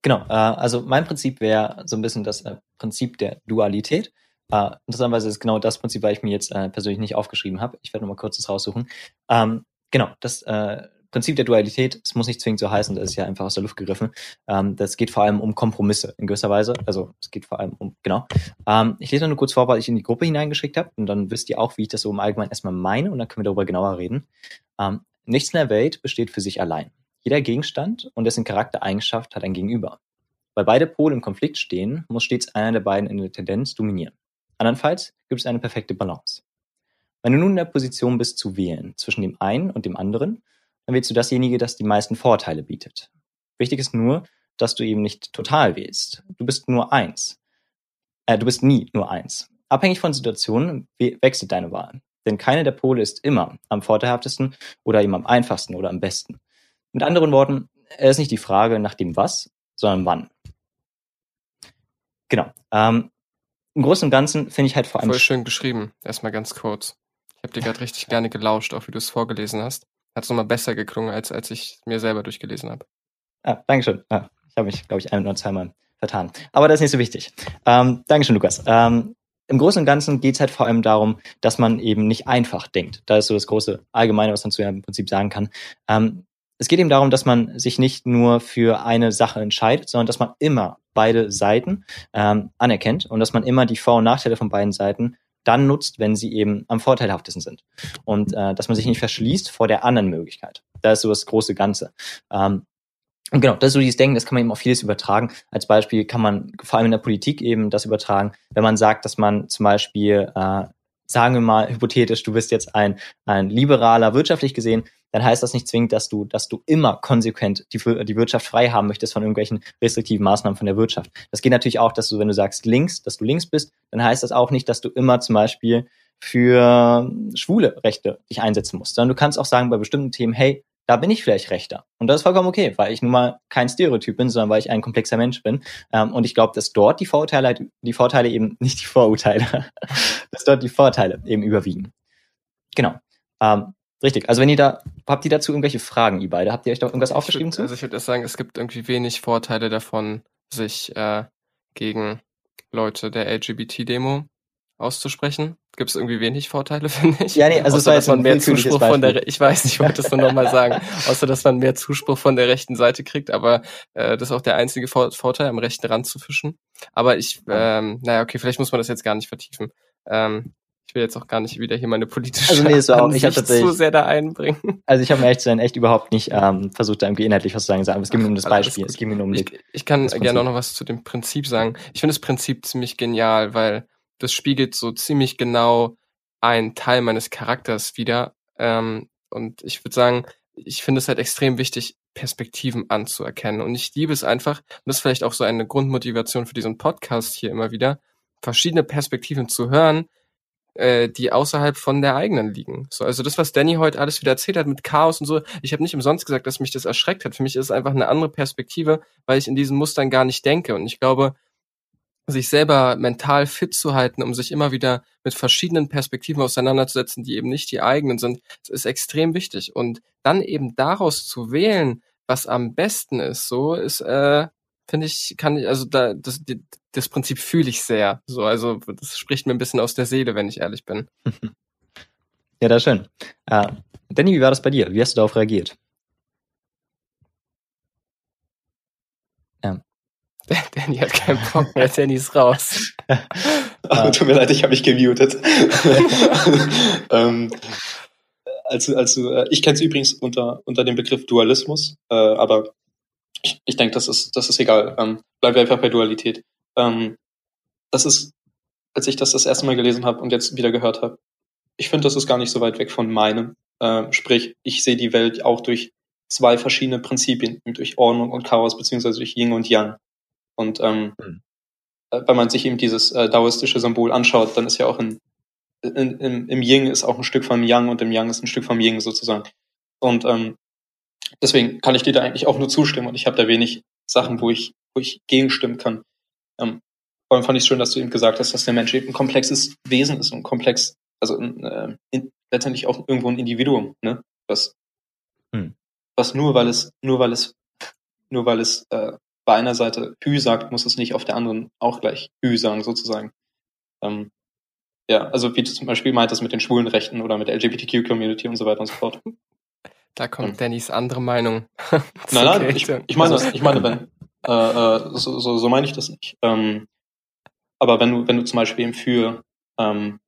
Genau, äh, also mein Prinzip wäre so ein bisschen das äh, Prinzip der Dualität. Äh, interessanterweise ist genau das Prinzip, weil ich mir jetzt äh, persönlich nicht aufgeschrieben habe. Ich werde nochmal kurz das raussuchen. Ähm, genau, das äh, Prinzip der Dualität, es muss nicht zwingend so heißen, das ist ja einfach aus der Luft gegriffen. Ähm, das geht vor allem um Kompromisse in gewisser Weise. Also es geht vor allem um, genau. Ähm, ich lese nur kurz vor, was ich in die Gruppe hineingeschickt habe und dann wisst ihr auch, wie ich das so im Allgemeinen erstmal meine und dann können wir darüber genauer reden. Ähm, nichts in der Welt besteht für sich allein. Jeder Gegenstand und dessen Charaktereigenschaft hat ein Gegenüber. Weil beide Pole im Konflikt stehen, muss stets einer der beiden in der Tendenz dominieren. Andernfalls gibt es eine perfekte Balance. Wenn du nun in der Position bist zu wählen zwischen dem einen und dem anderen, dann wählst du dasjenige, das die meisten Vorteile bietet. Wichtig ist nur, dass du eben nicht total wählst. Du bist nur eins. Äh, du bist nie nur eins. Abhängig von Situationen wechselt deine Wahl. Denn keine der Pole ist immer am vorteilhaftesten oder eben am einfachsten oder am besten. Mit anderen Worten, es ist nicht die Frage nach dem Was, sondern wann. Genau. Ähm, Im Großen und Ganzen finde ich halt vor allem. Voll schön geschrieben. Erstmal ganz kurz. Ich habe dir gerade richtig gerne gelauscht, auch wie du es vorgelesen hast. Hat es nochmal besser geklungen, als, als ich mir selber durchgelesen habe. Ah, Dankeschön. Ah, ich habe mich, glaube ich, ein oder zweimal vertan. Aber das ist nicht so wichtig. Ähm, Dankeschön, Lukas. Ähm, Im Großen und Ganzen geht es halt vor allem darum, dass man eben nicht einfach denkt. Da ist so das große Allgemeine, was man zu im Prinzip sagen kann. Ähm, es geht eben darum, dass man sich nicht nur für eine Sache entscheidet, sondern dass man immer beide Seiten ähm, anerkennt und dass man immer die Vor- und Nachteile von beiden Seiten dann nutzt, wenn sie eben am vorteilhaftesten sind. Und äh, dass man sich nicht verschließt vor der anderen Möglichkeit. Da ist so das große Ganze. Ähm, und genau, das ist so dieses Denken, das kann man eben auf vieles übertragen. Als Beispiel kann man vor allem in der Politik eben das übertragen, wenn man sagt, dass man zum Beispiel, äh, sagen wir mal hypothetisch, du bist jetzt ein, ein liberaler wirtschaftlich gesehen, dann heißt das nicht zwingend, dass du, dass du immer konsequent die, die Wirtschaft frei haben möchtest von irgendwelchen restriktiven Maßnahmen von der Wirtschaft. Das geht natürlich auch, dass du, wenn du sagst links, dass du links bist, dann heißt das auch nicht, dass du immer zum Beispiel für schwule Rechte dich einsetzen musst, sondern du kannst auch sagen bei bestimmten Themen, hey, da bin ich vielleicht rechter. Und das ist vollkommen okay, weil ich nun mal kein Stereotyp bin, sondern weil ich ein komplexer Mensch bin. Ähm, und ich glaube, dass dort die Vorurteile, die Vorteile eben, nicht die Vorurteile, dass dort die Vorteile eben überwiegen. Genau. Ähm, richtig. Also wenn ihr da, habt ihr dazu irgendwelche Fragen, ihr beide? Habt ihr euch da irgendwas aufgeschrieben zu? Also ich würde sagen, es gibt irgendwie wenig Vorteile davon, sich äh, gegen Leute der LGBT-Demo auszusprechen. Gibt es irgendwie wenig Vorteile, finde ich. Ja, nee, also Außer, dass man mehr Zuspruch von der, ich weiß, ich wollte es nur nochmal sagen, außer dass man mehr Zuspruch von der rechten Seite kriegt, aber äh, das ist auch der einzige Vor Vorteil, am rechten Rand zu fischen. Aber ich, ähm, naja, okay, vielleicht muss man das jetzt gar nicht vertiefen. Ähm, ich will jetzt auch gar nicht wieder hier meine politische also nee, so auch, ich zu sehr da einbringen. Also ich habe mir echt, echt überhaupt nicht ähm, versucht, da irgendwie inhaltlich was zu sagen, aber es ging mir um das Beispiel. Es ging mir um ich, ich kann gerne auch noch was zu dem Prinzip sagen. Ich finde das Prinzip ziemlich genial, weil das spiegelt so ziemlich genau einen Teil meines Charakters wieder. Ähm, und ich würde sagen, ich finde es halt extrem wichtig, Perspektiven anzuerkennen. Und ich liebe es einfach, und das ist vielleicht auch so eine Grundmotivation für diesen Podcast hier immer wieder, verschiedene Perspektiven zu hören, äh, die außerhalb von der eigenen liegen. So, also das, was Danny heute alles wieder erzählt hat mit Chaos und so, ich habe nicht umsonst gesagt, dass mich das erschreckt hat. Für mich ist es einfach eine andere Perspektive, weil ich in diesen Mustern gar nicht denke. Und ich glaube, sich selber mental fit zu halten, um sich immer wieder mit verschiedenen Perspektiven auseinanderzusetzen, die eben nicht die eigenen sind, ist extrem wichtig. Und dann eben daraus zu wählen, was am besten ist, so ist, äh, finde ich, kann ich, also da, das, das Prinzip fühle ich sehr. So, also das spricht mir ein bisschen aus der Seele, wenn ich ehrlich bin. Ja, das ist schön. Äh, Danny, wie war das bei dir? Wie hast du darauf reagiert? Danny hat keinen Bock mehr, Danny ist raus. Ach, tut mir leid, ich habe mich gemutet. ähm, also, also äh, ich kenne es übrigens unter, unter dem Begriff Dualismus, äh, aber ich, ich denke, das ist, das ist egal. Ähm, bleiben wir einfach bei Dualität. Ähm, das ist, als ich das das erste Mal gelesen habe und jetzt wieder gehört habe, ich finde, das ist gar nicht so weit weg von meinem. Äh, sprich, ich sehe die Welt auch durch zwei verschiedene Prinzipien, durch Ordnung und Chaos, beziehungsweise durch Yin und Yang. Und ähm, mhm. wenn man sich eben dieses äh, daoistische Symbol anschaut, dann ist ja auch in, in, in, im Yin ist auch ein Stück vom Yang und im Yang ist ein Stück vom Yin sozusagen. Und ähm, deswegen kann ich dir da eigentlich auch nur zustimmen und ich habe da wenig Sachen, wo ich, wo ich gegenstimmen kann. Ähm, vor allem fand ich es schön, dass du eben gesagt hast, dass der Mensch eben ein komplexes Wesen ist und komplex, also äh, in, letztendlich auch irgendwo ein Individuum, ne? Was, hm. was nur weil es, nur weil es, nur weil es äh, bei einer Seite Hü sagt, muss es nicht auf der anderen auch gleich Hü sagen, sozusagen. Ähm, ja, also wie du zum Beispiel meintest mit den schwulen Rechten oder mit der LGBTQ-Community und so weiter und so fort. Da kommt ähm. Dannys andere Meinung. nein, nein, ich, ich meine das, ich meine, wenn, äh, äh, so, so, so meine ich das nicht. Ähm, aber wenn du, wenn du zum Beispiel eben für, ähm,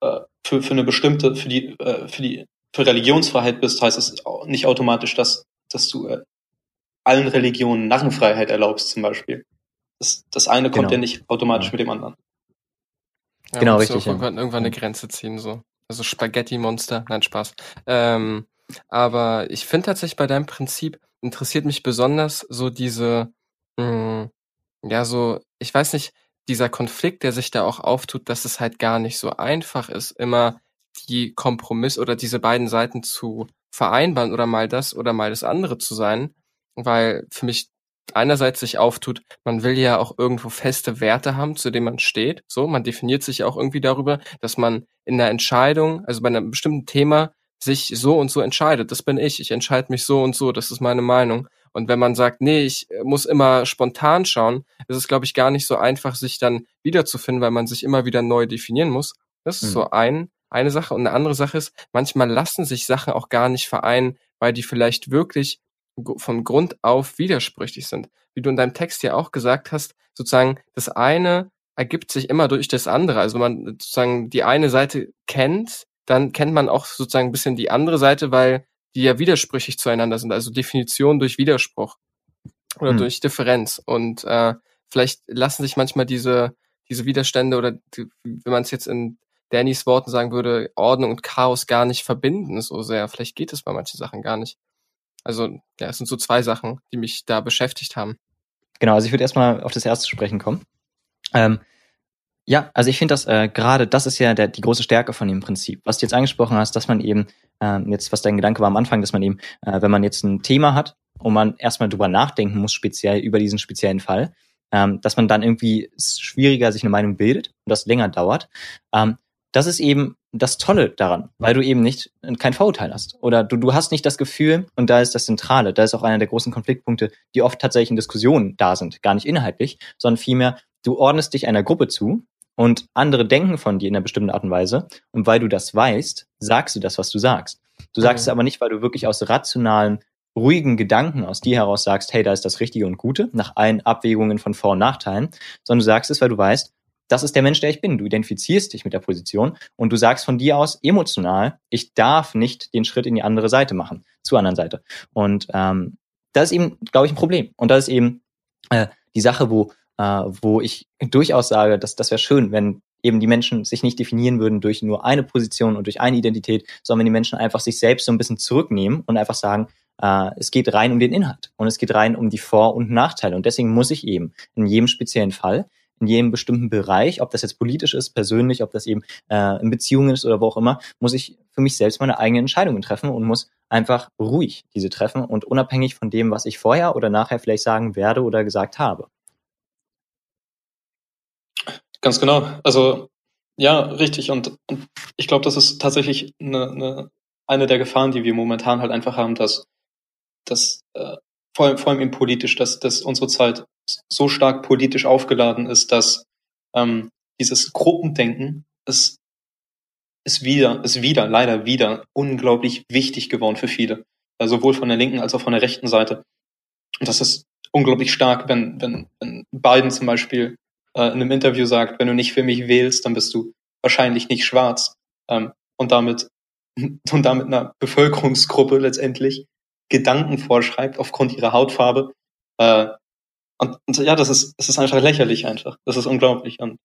äh, für, für eine bestimmte, für die, äh, für die, für Religionsfreiheit bist, heißt es nicht automatisch, dass, dass du äh, allen Religionen Narrenfreiheit erlaubst zum Beispiel. Das, das eine kommt genau. ja nicht automatisch ja. mit dem anderen. Ja, Genau, man muss richtig, auch ja. Irgendwann, irgendwann eine Grenze ziehen, so. Also Spaghetti-Monster. Nein, Spaß. Ähm, aber ich finde tatsächlich bei deinem Prinzip interessiert mich besonders so diese, mh, ja, so, ich weiß nicht, dieser Konflikt, der sich da auch auftut, dass es halt gar nicht so einfach ist, immer die Kompromiss oder diese beiden Seiten zu vereinbaren oder mal das oder mal das andere zu sein, weil für mich einerseits sich auftut, man will ja auch irgendwo feste Werte haben, zu denen man steht. So, man definiert sich auch irgendwie darüber, dass man in einer Entscheidung, also bei einem bestimmten Thema, sich so und so entscheidet. Das bin ich. Ich entscheide mich so und so. Das ist meine Meinung. Und wenn man sagt, nee, ich muss immer spontan schauen, ist es, glaube ich, gar nicht so einfach, sich dann wiederzufinden, weil man sich immer wieder neu definieren muss. Das ist Mhm. so ein, eine Sache. Und eine andere Sache ist, manchmal lassen sich Sachen auch gar nicht vereinen, weil die vielleicht wirklich von Grund auf widersprüchlich sind. Wie du in deinem Text ja auch gesagt hast, sozusagen, das eine ergibt sich immer durch das andere. Also wenn man sozusagen die eine Seite kennt, dann kennt man auch sozusagen ein bisschen die andere Seite, weil die ja widersprüchlich zueinander sind. Also Definition durch Widerspruch oder Hm. durch Differenz. Und äh, vielleicht lassen sich manchmal diese, diese Widerstände oder die, wenn man es jetzt in Dannys Worten sagen würde, Ordnung und Chaos gar nicht verbinden so sehr. Vielleicht geht es bei manchen Sachen gar nicht. Also, ja, es sind so zwei Sachen, die mich da beschäftigt haben. Genau, also ich würde erstmal auf das erste sprechen kommen. Ähm, ja, also ich finde das äh, gerade, das ist ja der, die große Stärke von dem Prinzip. Was du jetzt angesprochen hast, dass man eben, ähm, jetzt, was dein Gedanke war am Anfang, dass man eben, äh, wenn man jetzt ein Thema hat und man erstmal drüber nachdenken muss, speziell über diesen speziellen Fall, ähm, dass man dann irgendwie schwieriger sich eine Meinung bildet und das länger dauert. Ähm, das ist eben das Tolle daran, weil du eben nicht kein Vorurteil hast. Oder du, du hast nicht das Gefühl, und da ist das Zentrale, da ist auch einer der großen Konfliktpunkte, die oft tatsächlich in Diskussionen da sind, gar nicht inhaltlich, sondern vielmehr, du ordnest dich einer Gruppe zu und andere denken von dir in einer bestimmten Art und Weise. Und weil du das weißt, sagst du das, was du sagst. Du sagst Mhm. es aber nicht, weil du wirklich aus rationalen, ruhigen Gedanken aus dir heraus sagst, hey, da ist das Richtige und Gute, nach allen Abwägungen von Vor- und Nachteilen, sondern du sagst es, weil du weißt, das ist der Mensch, der ich bin. Du identifizierst dich mit der Position und du sagst von dir aus emotional, ich darf nicht den Schritt in die andere Seite machen, zur anderen Seite. Und ähm, das ist eben, glaube ich, ein Problem. Und das ist eben äh, die Sache, wo, äh, wo ich durchaus sage, dass das wäre schön, wenn eben die Menschen sich nicht definieren würden durch nur eine Position und durch eine Identität, sondern wenn die Menschen einfach sich selbst so ein bisschen zurücknehmen und einfach sagen, äh, es geht rein um den Inhalt und es geht rein um die Vor- und Nachteile. Und deswegen muss ich eben in jedem speziellen Fall in jedem bestimmten Bereich, ob das jetzt politisch ist, persönlich, ob das eben äh, in Beziehungen ist oder wo auch immer, muss ich für mich selbst meine eigenen Entscheidungen treffen und muss einfach ruhig diese treffen und unabhängig von dem, was ich vorher oder nachher vielleicht sagen werde oder gesagt habe. Ganz genau. Also ja, richtig. Und, und ich glaube, das ist tatsächlich eine, eine, eine der Gefahren, die wir momentan halt einfach haben, dass, dass äh, vor, allem, vor allem eben politisch, dass, dass unsere Zeit so stark politisch aufgeladen ist, dass ähm, dieses Gruppendenken ist, ist wieder, ist wieder, leider wieder unglaublich wichtig geworden für viele. Also sowohl von der linken als auch von der rechten Seite. Und das ist unglaublich stark, wenn, wenn, wenn Biden zum Beispiel äh, in einem Interview sagt, wenn du nicht für mich wählst, dann bist du wahrscheinlich nicht schwarz. Ähm, und damit und damit einer Bevölkerungsgruppe letztendlich Gedanken vorschreibt aufgrund ihrer Hautfarbe. Äh, und, und ja, das ist, das ist einfach lächerlich einfach. Das ist unglaublich. Und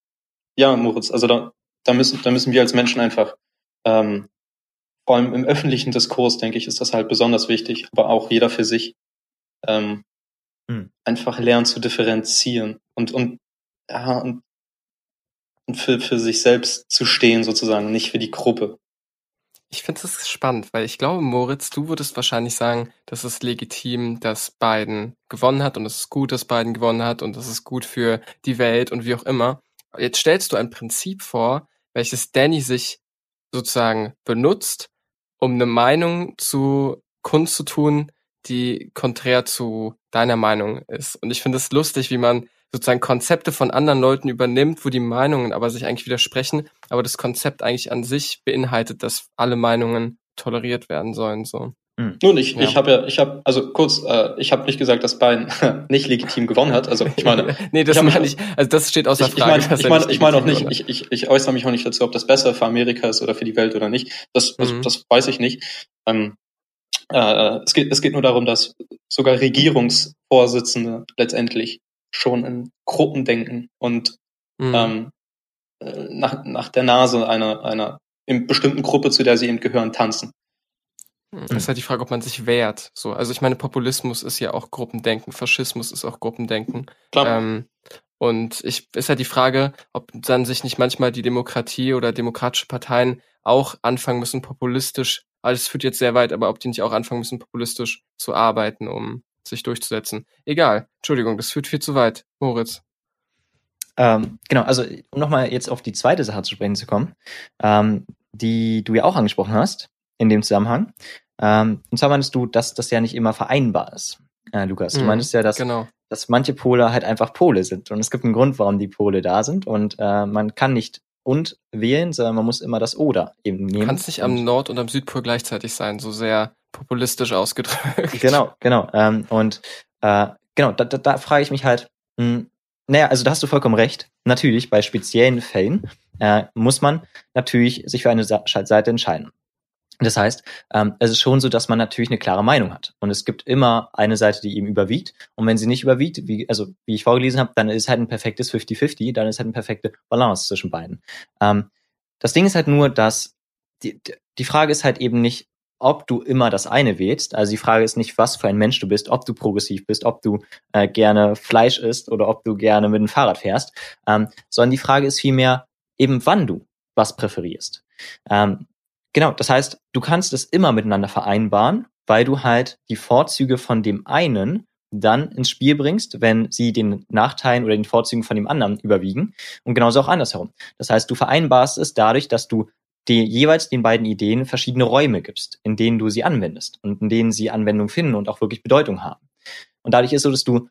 ja, Moritz, also da, da müssen, da müssen wir als Menschen einfach, ähm, vor allem im öffentlichen Diskurs, denke ich, ist das halt besonders wichtig, aber auch jeder für sich, ähm, Hm. einfach lernen zu differenzieren und, und, ja, und, und für, für sich selbst zu stehen sozusagen, nicht für die Gruppe. Ich finde das spannend, weil ich glaube, Moritz, du würdest wahrscheinlich sagen, das ist legitim, dass Biden gewonnen hat und es ist gut, dass Biden gewonnen hat und es ist gut für die Welt und wie auch immer. Jetzt stellst du ein Prinzip vor, welches Danny sich sozusagen benutzt, um eine Meinung zu kundzutun, die konträr zu deiner Meinung ist. Und ich finde es lustig, wie man sozusagen Konzepte von anderen Leuten übernimmt, wo die Meinungen aber sich eigentlich widersprechen, aber das Konzept eigentlich an sich beinhaltet, dass alle Meinungen toleriert werden sollen. So. Nun, ich, Ja. ich habe ja, ich habe, also kurz, äh, ich habe nicht gesagt, dass Biden nicht legitim gewonnen hat. Also ich meine, nee, das ich meine ich, also das steht außer ich, ich Frage. meine, dass ich meine, ich meine auch nicht, ich, ich, ich äußere mich auch nicht dazu, ob das besser für Amerika ist oder für die Welt oder nicht. Das, das, Mhm. das weiß ich nicht. Ähm, äh, es geht, es geht nur darum, dass sogar Regierungsvorsitzende letztendlich schon in Gruppen denken und. Mhm. ähm, äh, nach, nach der Nase einer, einer in bestimmten Gruppe, zu der sie eben gehören, tanzen. Das ist halt die Frage, ob man sich wehrt. So, also ich meine, Populismus ist ja auch Gruppendenken, Faschismus ist auch Gruppendenken. Klar. Ähm, und ich ist halt die Frage, ob dann sich nicht manchmal die Demokratie oder demokratische Parteien auch anfangen müssen, populistisch, also es führt jetzt sehr weit, aber ob die nicht auch anfangen müssen, populistisch zu arbeiten, um sich durchzusetzen. Egal. Entschuldigung, das führt viel zu weit. Moritz. Ähm, genau, also um nochmal jetzt auf die zweite Sache zu sprechen zu kommen, ähm, die du ja auch angesprochen hast in dem Zusammenhang. Ähm, und zwar meinst du, dass das ja nicht immer vereinbar ist, äh, Lukas. Du Mhm, meintest ja, dass, Genau. dass manche Pole halt einfach Pole sind. Und es gibt einen Grund, warum die Pole da sind. Und äh, man kann nicht und wählen, sondern man muss immer das oder eben nehmen. Du kannst nicht am Nord- und am Südpol gleichzeitig sein, so sehr populistisch ausgedrückt. Genau, genau. Ähm, und äh, genau, da, da, da frage ich mich halt, mh, naja, also da hast du vollkommen recht. Natürlich, bei speziellen Fällen äh, muss man natürlich sich für eine Seite entscheiden. Das heißt, ähm, es ist schon so, dass man natürlich eine klare Meinung hat. Und es gibt immer eine Seite, die eben überwiegt. Und wenn sie nicht überwiegt, wie, also wie ich vorgelesen habe, dann ist halt ein perfektes 50-50, dann ist halt eine perfekte Balance zwischen beiden. Ähm, das Ding ist halt nur, dass die, die Frage ist halt eben nicht, ob du immer das eine wählst. Also die Frage ist nicht, was für ein Mensch du bist, ob du progressiv bist, ob du äh, gerne Fleisch isst oder ob du gerne mit dem Fahrrad fährst, ähm, sondern die Frage ist vielmehr eben, wann du was präferierst. Ähm, genau, das heißt, du kannst es immer miteinander vereinbaren, weil du halt die Vorzüge von dem einen dann ins Spiel bringst, wenn sie den Nachteilen oder den Vorzügen von dem anderen überwiegen und genauso auch andersherum. Das heißt, du vereinbarst es dadurch, dass du die, jeweils den beiden Ideen verschiedene Räume gibst, in denen du sie anwendest und in denen sie Anwendung finden und auch wirklich Bedeutung haben. Und dadurch ist so, dass du,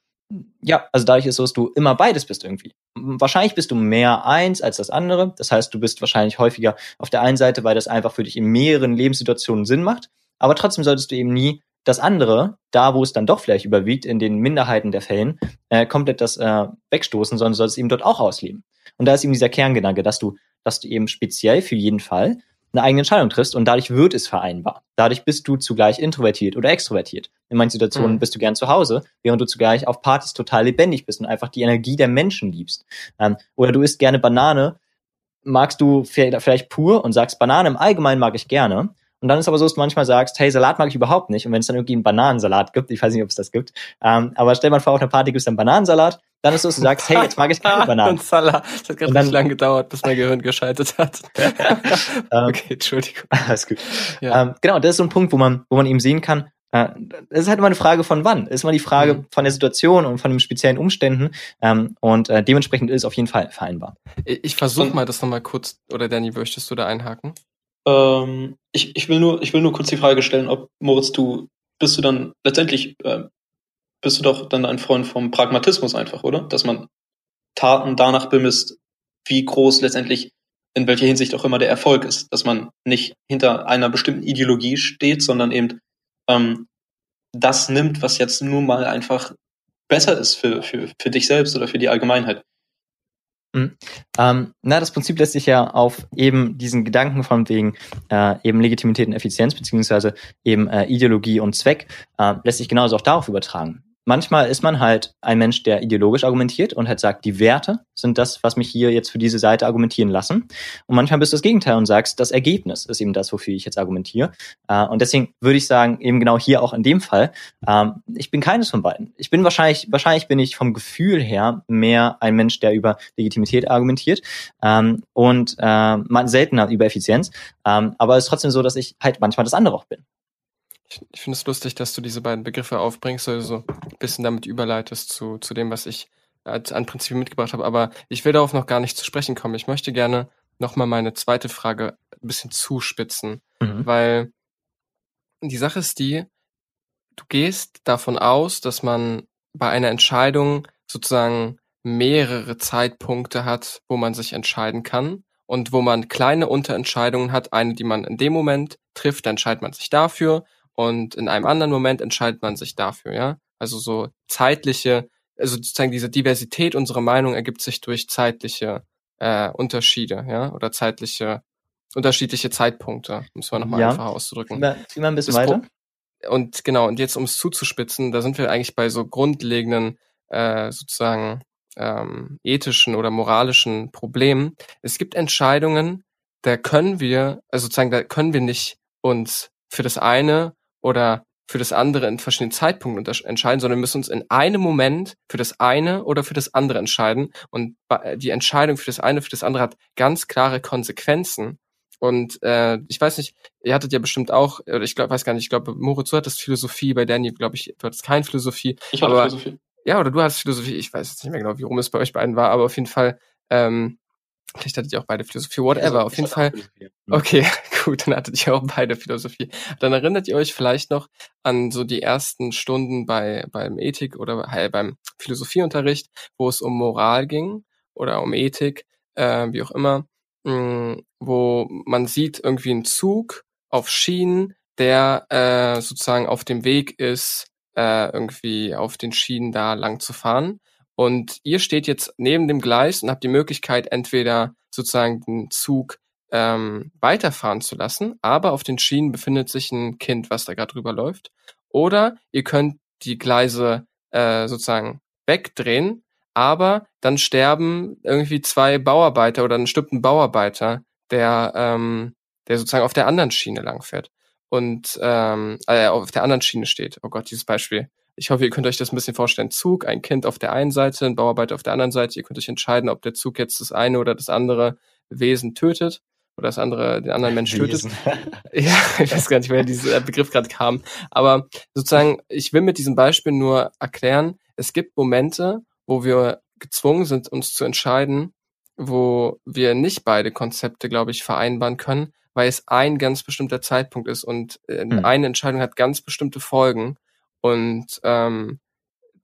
ja, also dadurch ist so, dass du immer beides bist irgendwie. Wahrscheinlich bist du mehr eins als das andere. Das heißt, du bist wahrscheinlich häufiger auf der einen Seite, weil das einfach für dich in mehreren Lebenssituationen Sinn macht. Aber trotzdem solltest du eben nie das andere, da wo es dann doch vielleicht überwiegt, in den Minderheiten der Fällen, äh, komplett das äh, wegstoßen, sondern du solltest eben dort auch ausleben. Und da ist eben dieser Kerngedanke, dass du, dass du eben speziell für jeden Fall eine eigene Entscheidung triffst und dadurch wird es vereinbar. Dadurch bist du zugleich introvertiert oder extrovertiert. In manchen Situationen Mhm. bist du gern zu Hause, während du zugleich auf Partys total lebendig bist und einfach die Energie der Menschen liebst. Ähm, oder du isst gerne Banane, magst du vielleicht pur und sagst, Banane im Allgemeinen mag ich gerne. Und dann ist aber so, dass du manchmal sagst, hey, Salat mag ich überhaupt nicht. Und wenn es dann irgendwie einen Bananensalat gibt, ich weiß nicht, ob es das gibt, ähm, aber stell mal vor, auf einer Party gibt es dann Bananensalat, dann ist so, dass du sagst, hey, jetzt mag ich keine Bananen. Und Salah. Das hat gerade nicht lange gedauert, bis mein Gehirn geschaltet hat. Ähm, okay, Entschuldigung. Alles gut. Ja. Ähm, genau, das ist so ein Punkt, wo man, wo man eben sehen kann, äh, es ist halt immer eine Frage von wann. Es ist immer die Frage Mhm. von der Situation und von den speziellen Umständen. Ähm, und äh, dementsprechend ist es auf jeden Fall vereinbar. Ich, ich versuche mal das nochmal kurz, oder Danny, möchtest du da einhaken? Ähm, ich, ich will nur, ich will nur kurz die Frage stellen, ob Moritz, du bist du dann letztendlich äh, bist du doch dann ein Freund vom Pragmatismus einfach, oder? Dass man Taten danach bemisst, wie groß letztendlich in welcher Hinsicht auch immer der Erfolg ist, dass man nicht hinter einer bestimmten Ideologie steht, sondern eben ähm, das nimmt, was jetzt nun mal einfach besser ist für, für, für dich selbst oder für die Allgemeinheit. Ähm, na, das Prinzip lässt sich ja auf eben diesen Gedanken von wegen äh, eben Legitimität und Effizienz beziehungsweise eben äh, Ideologie und Zweck äh, lässt sich genauso auch darauf übertragen. Manchmal ist man halt ein Mensch, der ideologisch argumentiert und halt sagt, die Werte sind das, was mich hier jetzt für diese Seite argumentieren lassen. Und manchmal bist du das Gegenteil und sagst, das Ergebnis ist eben das, wofür ich jetzt argumentiere. Äh, und deswegen würde ich sagen, eben genau hier auch in dem Fall, ähm, ich bin keines von beiden. Ich bin wahrscheinlich, wahrscheinlich bin ich vom Gefühl her mehr ein Mensch, der über Legitimität argumentiert ähm, und äh, man seltener über Effizienz. Ähm, aber es ist trotzdem so, dass ich halt manchmal das andere auch bin. Ich, ich finde es lustig, dass du diese beiden Begriffe aufbringst, also ein bisschen damit überleitest zu, zu dem, was ich als, an Prinzipien mitgebracht habe. Aber ich will darauf noch gar nicht zu sprechen kommen. Ich möchte gerne nochmal meine zweite Frage ein bisschen zuspitzen, weil die Sache ist die, du gehst davon aus, dass man bei einer Entscheidung sozusagen mehrere Zeitpunkte hat, wo man sich entscheiden kann und wo man kleine Unterentscheidungen hat. Eine, die man in dem Moment trifft, dann entscheidet man sich dafür und in einem anderen Moment entscheidet man sich dafür, ja. Also so zeitliche, also sozusagen diese Diversität unserer Meinung ergibt sich durch zeitliche äh, Unterschiede, ja, oder zeitliche, unterschiedliche Zeitpunkte, muss man nochmal Ja. einfacher auszudrücken. Mal, zieh mal ein bisschen Das Pro- weiter. Und genau, und jetzt um es zuzuspitzen, da sind wir eigentlich bei so grundlegenden äh, sozusagen ähm, ethischen oder moralischen Problemen. Es gibt Entscheidungen, da können wir, also sozusagen, da können wir nicht uns für das eine oder für das andere in verschiedenen Zeitpunkten entscheiden, sondern wir müssen uns in einem Moment für das eine oder für das andere entscheiden. Und die Entscheidung für das eine, für das andere hat ganz klare Konsequenzen. Und äh, ich weiß nicht, ihr hattet ja bestimmt auch, oder ich glaube, weiß gar nicht, ich glaube, Moritz, du hattest Philosophie, bei Danny, glaube ich, du hattest keine Philosophie. Ich hatte aber, Philosophie. Ja, oder du hast Philosophie, ich weiß jetzt nicht mehr genau, wie rum es bei euch beiden war, aber auf jeden Fall, ähm, vielleicht hattet ihr auch beide Philosophie, whatever, also, auf jeden Fall. Okay, gut, dann hattet ihr auch beide Philosophie. Dann erinnert ihr euch vielleicht noch an so die ersten Stunden bei beim Ethik oder äh, beim Philosophieunterricht, wo es um Moral ging oder um Ethik, äh, wie auch immer, mh, mm, wo man sieht irgendwie einen Zug auf Schienen, der äh, sozusagen auf dem Weg ist, äh, irgendwie auf den Schienen da lang zu fahren. Und ihr steht jetzt neben dem Gleis und habt die Möglichkeit, entweder sozusagen den Zug ähm, weiterfahren zu lassen, aber auf den Schienen befindet sich ein Kind, was da gerade drüber läuft. Oder ihr könnt die Gleise äh, sozusagen wegdrehen, aber dann sterben irgendwie zwei Bauarbeiter oder dann stirbt ein Bauarbeiter, der, ähm, der sozusagen auf der anderen Schiene langfährt und ähm, äh, auf der anderen Schiene steht. Oh Gott, dieses Beispiel. Ich hoffe, ihr könnt euch das ein bisschen vorstellen. Zug, ein Kind auf der einen Seite, ein Bauarbeiter auf der anderen Seite. Ihr könnt euch entscheiden, ob der Zug jetzt das eine oder das andere Wesen tötet oder das andere den anderen Mensch tötet. ja, ich weiß gar nicht, woher dieser Begriff gerade kam. Aber sozusagen, ich will mit diesem Beispiel nur erklären, es gibt Momente, wo wir gezwungen sind, uns zu entscheiden, wo wir nicht beide Konzepte, glaube ich, vereinbaren können, weil es ein ganz bestimmter Zeitpunkt ist und äh, mhm. eine Entscheidung hat ganz bestimmte Folgen und ähm,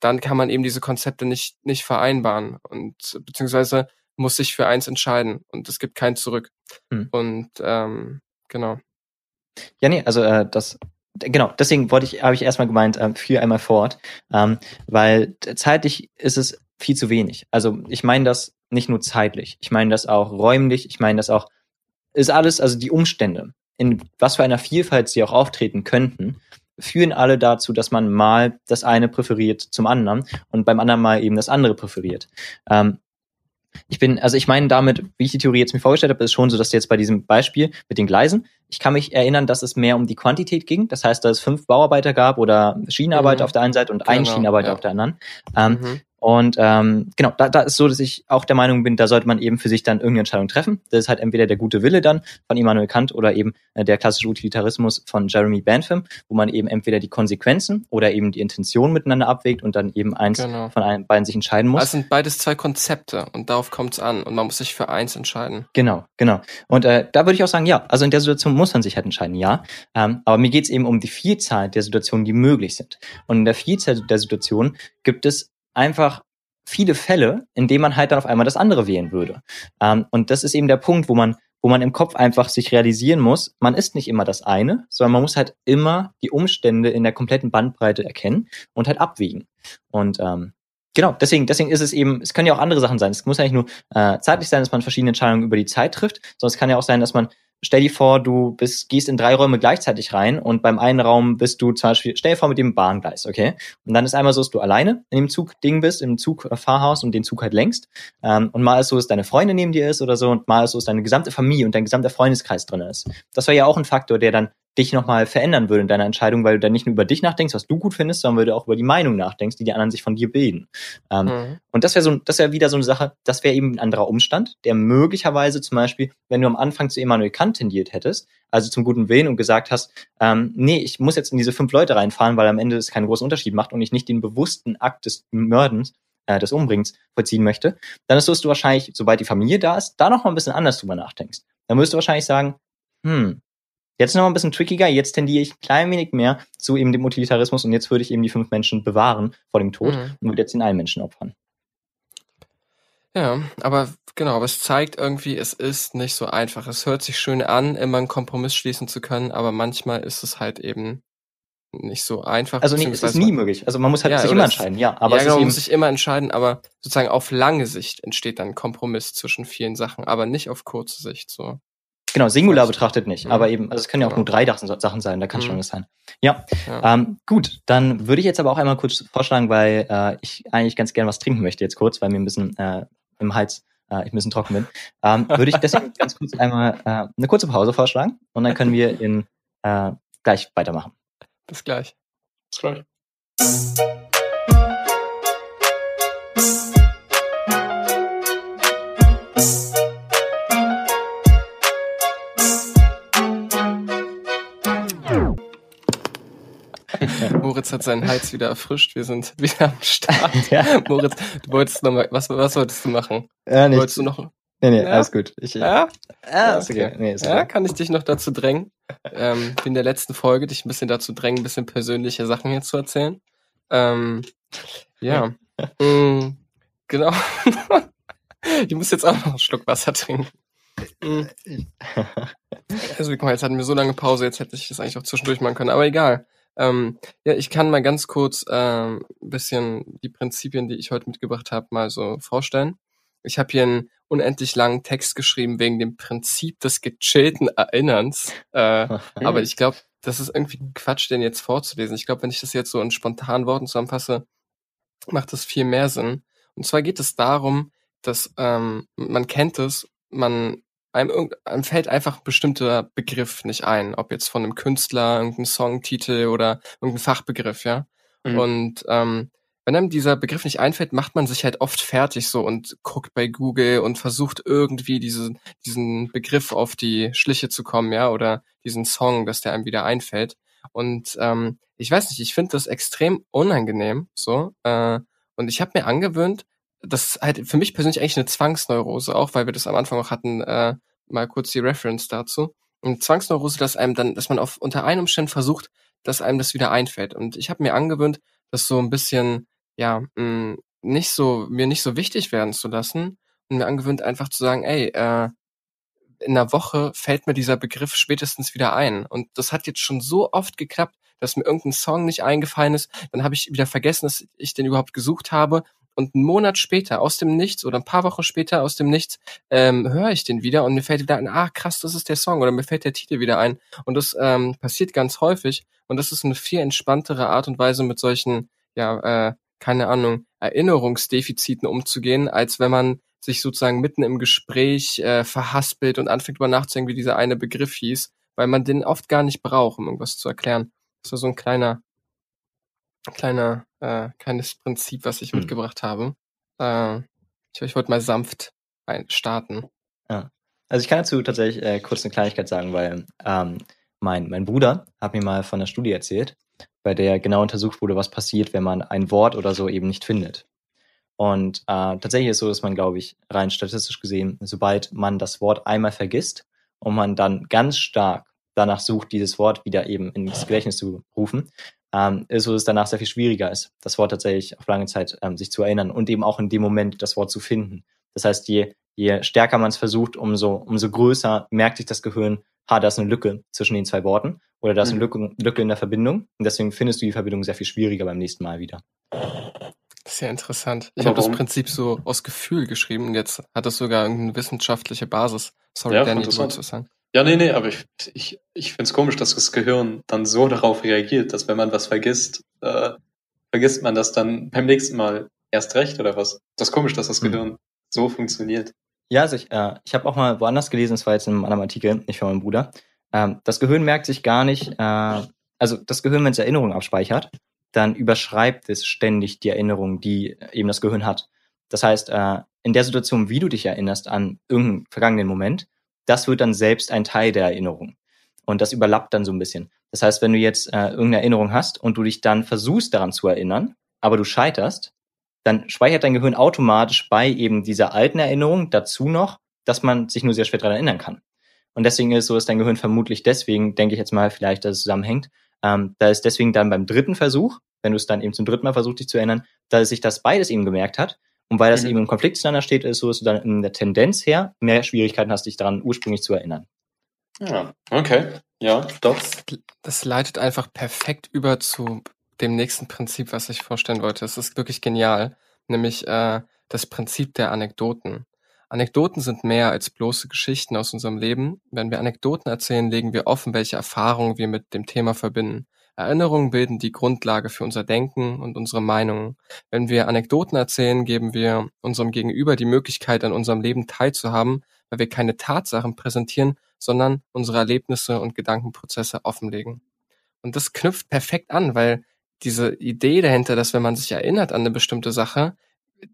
dann kann man eben diese Konzepte nicht nicht vereinbaren und beziehungsweise muss sich für eins entscheiden und es gibt kein Zurück mhm. und ähm, genau. Ja, nee, also äh, das genau, deswegen wollte ich, habe ich erstmal gemeint, äh, für einmal fort, ähm, weil zeitlich ist es viel zu wenig. Also ich meine das nicht nur zeitlich, ich meine das auch räumlich, ich meine das auch ist alles, also die Umstände, in was für einer Vielfalt sie auch auftreten könnten, führen alle dazu, dass man mal das eine präferiert zum anderen und beim anderen mal eben das andere präferiert. Ähm, ich bin, also ich meine damit, wie ich die Theorie jetzt mir vorgestellt habe, ist schon so, dass jetzt bei diesem Beispiel mit den Gleisen, ich kann mich erinnern, dass es mehr um die Quantität ging. Das heißt, dass es fünf Bauarbeiter gab oder Schienenarbeiter mhm. auf der einen Seite und genau, ein Schienenarbeiter ja. auf der anderen. Ähm, mhm. Und ähm, genau, da, da ist so, dass ich auch der Meinung bin, da sollte man eben für sich dann irgendeine Entscheidung treffen. Das ist halt entweder der gute Wille dann von Immanuel Kant oder eben äh, der klassische Utilitarismus von Jeremy Bentham, wo man eben entweder die Konsequenzen oder eben die Intention miteinander abwägt und dann eben eins genau. von einem, beiden sich entscheiden muss. Das sind beides zwei Konzepte und darauf kommt es an und man muss sich für eins entscheiden. Genau, genau. Und äh, da würde ich auch sagen, ja, also in der Situation muss man sich halt entscheiden, ja. Ähm, aber mir geht es eben um die Vielzahl der Situationen, die möglich sind. Und in der Vielzahl der Situationen gibt es einfach viele Fälle, in denen man halt dann auf einmal das andere wählen würde. Ähm, und das ist eben der Punkt, wo man, wo man im Kopf einfach sich realisieren muss, man ist nicht immer das eine, sondern man muss halt immer die Umstände in der kompletten Bandbreite erkennen und halt abwägen. Und ähm, Genau, deswegen, deswegen ist es eben, es können ja auch andere Sachen sein. Es muss ja nicht nur äh, zeitlich sein, dass man verschiedene Entscheidungen über die Zeit trifft, sondern es kann ja auch sein, dass man stell dir vor, du bist, gehst in drei Räume gleichzeitig rein und beim einen Raum bist du zum Beispiel, stell dir vor mit dem Bahngleis, okay? Und dann ist einmal so, dass du alleine in dem Zugding bist, im Zugfahrhaus und den Zug halt längst. Ähm, und mal ist so, dass deine Freundin neben dir ist oder so und mal ist so, dass deine gesamte Familie und dein gesamter Freundeskreis drin ist. Das wäre ja auch ein Faktor, der dann dich nochmal verändern würde in deiner Entscheidung, weil du dann nicht nur über dich nachdenkst, was du gut findest, sondern weil du auch über die Meinung nachdenkst, die die anderen sich von dir bilden. Ähm, mhm. Und das wäre so, das wäre wieder so eine Sache, das wäre eben ein anderer Umstand, der möglicherweise zum Beispiel, wenn du am Anfang zu Immanuel Kant tendiert hättest, also zum guten Willen und gesagt hast, ähm, nee, ich muss jetzt in diese fünf Leute reinfahren, weil am Ende es keinen großen Unterschied macht und ich nicht den bewussten Akt des Mördens äh, des Umbringens vollziehen möchte, dann ist so, dass du wahrscheinlich, sobald die Familie da ist, da noch mal ein bisschen anders drüber nachdenkst. Dann wirst du wahrscheinlich sagen, hm, Jetzt noch ein bisschen trickiger, jetzt tendiere ich ein klein wenig mehr zu eben dem Utilitarismus und jetzt würde ich eben die fünf Menschen bewahren vor dem Tod mhm. und würde jetzt den einen Menschen opfern. Ja, aber genau, aber es zeigt irgendwie, es ist nicht so einfach. Es hört sich schön an, immer einen Kompromiss schließen zu können, aber manchmal ist es halt eben nicht so einfach. Also nee, es ist nie möglich. Also man muss halt ja, sich immer entscheiden, ja. Aber ja, genau, man muss sich immer entscheiden, aber sozusagen auf lange Sicht entsteht dann ein Kompromiss zwischen vielen Sachen, aber nicht auf kurze Sicht so. Genau, Singular betrachtet nicht, Mhm. aber eben, also es können ja auch Genau. nur drei Sachen Sachen sein, da kann Mhm. schon was sein. Ja, Ja. ähm, gut, dann würde ich jetzt aber auch einmal kurz vorschlagen, weil äh, ich eigentlich ganz gerne was trinken möchte jetzt kurz, weil mir ein bisschen äh, im Hals, äh, ich ein bisschen trocken bin. Ähm, würde ich deswegen ganz kurz einmal äh, eine kurze Pause vorschlagen und dann können wir in äh, gleich weitermachen. Bis gleich. Bis gleich. Moritz hat seinen Hals wieder erfrischt. Wir sind wieder am Start. ja, Moritz, du wolltest noch mal, was, was wolltest du machen? äh, nicht, Wolltest du noch, nee, nee, Ja? alles gut. Ich, ja? Ah, ist okay. Nee, ist Ja, okay. kann ich dich noch dazu drängen, ähm, wie in der letzten Folge dich ein bisschen dazu drängen, ein bisschen persönliche Sachen hier zu erzählen. Ähm, ja, mm, genau. ich muss jetzt auch noch einen Schluck Wasser trinken. Mm. Also guck mal, jetzt hatten wir so lange Pause, jetzt hätte ich das eigentlich auch zwischendurch machen können, aber egal. Ähm, ja, ich kann mal ganz kurz ähm, ein bisschen die Prinzipien, die ich heute mitgebracht habe, mal so vorstellen. Ich habe hier einen unendlich langen Text geschrieben wegen dem Prinzip des gechillten Erinnerns. Äh, aber ich glaube, das ist irgendwie Quatsch, den jetzt vorzulesen. Ich glaube, wenn ich das jetzt so in spontanen Worten zusammenfasse, macht das viel mehr Sinn. Und zwar geht es darum, dass ähm, man kennt es, man einem, einem fällt einfach ein bestimmter Begriff nicht ein, ob jetzt von einem Künstler, irgendein Songtitel oder irgendein Fachbegriff, ja. Mhm. Und ähm, wenn einem dieser Begriff nicht einfällt, macht man sich halt oft fertig so und guckt bei Google und versucht irgendwie diesen, diesen Begriff auf die Schliche zu kommen, ja, oder diesen Song, dass der einem wieder einfällt. Und ähm, ich weiß nicht, ich finde das extrem unangenehm, so. Äh, und ich habe mir angewöhnt, das ist halt für mich persönlich eigentlich eine Zwangsneurose auch, weil wir das am Anfang auch hatten, äh, mal kurz die Reference dazu. Und Zwangsneurose, dass einem dann, dass man auf unter einem Umständen versucht, dass einem das wieder einfällt. Und ich habe mir angewöhnt, das so ein bisschen, ja, mh, nicht so, mir nicht so wichtig werden zu lassen und mir angewöhnt, einfach zu sagen, ey, äh, in einer Woche fällt mir dieser Begriff spätestens wieder ein. Und das hat jetzt schon so oft geklappt, dass mir irgendein Song nicht eingefallen ist. Dann habe ich wieder vergessen, dass ich den überhaupt gesucht habe. Und einen Monat später, aus dem Nichts oder ein paar Wochen später aus dem Nichts, ähm, höre ich den wieder und mir fällt wieder ein, ah krass, das ist der Song oder mir fällt der Titel wieder ein. Und das ähm, passiert ganz häufig. Und das ist eine viel entspanntere Art und Weise, mit solchen, ja, äh, keine Ahnung, Erinnerungsdefiziten umzugehen, als wenn man sich sozusagen mitten im Gespräch äh, verhaspelt und anfängt über nachzudenken, wie dieser eine Begriff hieß, weil man den oft gar nicht braucht, um irgendwas zu erklären. Das war so ein kleiner, kleiner, äh, kleines Prinzip, was ich Hm. mitgebracht habe. Äh, ich, ich wollte mal sanft starten. Also ich kann dazu tatsächlich äh, kurz eine Kleinigkeit sagen, weil ähm, mein, mein Bruder hat mir mal von einer Studie erzählt, bei der genau untersucht wurde, was passiert, wenn man ein Wort oder so eben nicht findet. Und äh, tatsächlich ist es so, dass man, glaube ich, rein statistisch gesehen, sobald man das Wort einmal vergisst und man dann ganz stark danach sucht, dieses Wort wieder eben ins Gedächtnis zu rufen, ähm, ist dass es danach sehr viel schwieriger ist, das Wort tatsächlich auf lange Zeit ähm, sich zu erinnern und eben auch in dem Moment das Wort zu finden. Das heißt, je, je stärker man es versucht, umso, umso größer merkt sich das Gehirn, ha, da ist eine Lücke zwischen den zwei Worten oder da ist eine Mhm. Lücke, Lücke in der Verbindung und deswegen findest du die Verbindung sehr viel schwieriger beim nächsten Mal wieder. Das ja interessant. Ich habe das? Prinzip so aus Gefühl geschrieben und jetzt hat es sogar irgendeine wissenschaftliche Basis. Sorry, Ja, Danny, du interessant. wolltest was sagen. Ja, nee, nee, aber ich, ich, ich finde es komisch, dass das Gehirn dann so darauf reagiert, dass wenn man was vergisst, äh, vergisst man das dann beim nächsten Mal erst recht oder was? Das ist komisch, dass das Hm. Gehirn so funktioniert. Ja, also ich, äh, ich habe auch mal woanders gelesen, das war jetzt in einem anderen Artikel, nicht von meinem Bruder. Ähm, das Gehirn merkt sich gar nicht, äh, also das Gehirn, wenn es Erinnerungen abspeichert, dann überschreibt es ständig die Erinnerungen, die eben das Gehirn hat. Das heißt, äh, in der Situation, wie du dich erinnerst an irgendeinen vergangenen Moment, das wird dann selbst ein Teil der Erinnerung. Und das überlappt dann so ein bisschen. Das heißt, wenn du jetzt äh, irgendeine Erinnerung hast und du dich dann versuchst daran zu erinnern, aber du scheiterst, dann speichert dein Gehirn automatisch bei eben dieser alten Erinnerung dazu noch, dass man sich nur sehr schwer daran erinnern kann. Und deswegen ist es so, dass dein Gehirn vermutlich deswegen, denke ich jetzt mal, vielleicht, dass es zusammenhängt, ähm, da ist deswegen dann beim dritten Versuch, wenn du es dann eben zum dritten Mal versucht, dich zu erinnern, dass sich das beides eben gemerkt hat. Und weil das Mhm. eben im Konflikt zueinander steht, ist es so, dass du dann in der Tendenz her mehr Schwierigkeiten hast, dich daran ursprünglich zu erinnern. Ja, okay. Ja, doch. Das leitet einfach perfekt über zu dem nächsten Prinzip, was ich vorstellen wollte. Es ist wirklich genial, nämlich äh, das Prinzip der Anekdoten. Anekdoten sind mehr als bloße Geschichten aus unserem Leben. Wenn wir Anekdoten erzählen, legen wir offen, welche Erfahrungen wir mit dem Thema verbinden. Erinnerungen bilden die Grundlage für unser Denken und unsere Meinungen. Wenn wir Anekdoten erzählen, geben wir unserem Gegenüber die Möglichkeit, an unserem Leben teilzuhaben, weil wir keine Tatsachen präsentieren, sondern unsere Erlebnisse und Gedankenprozesse offenlegen. Und das knüpft perfekt an, weil diese Idee dahinter, dass wenn man sich erinnert an eine bestimmte Sache,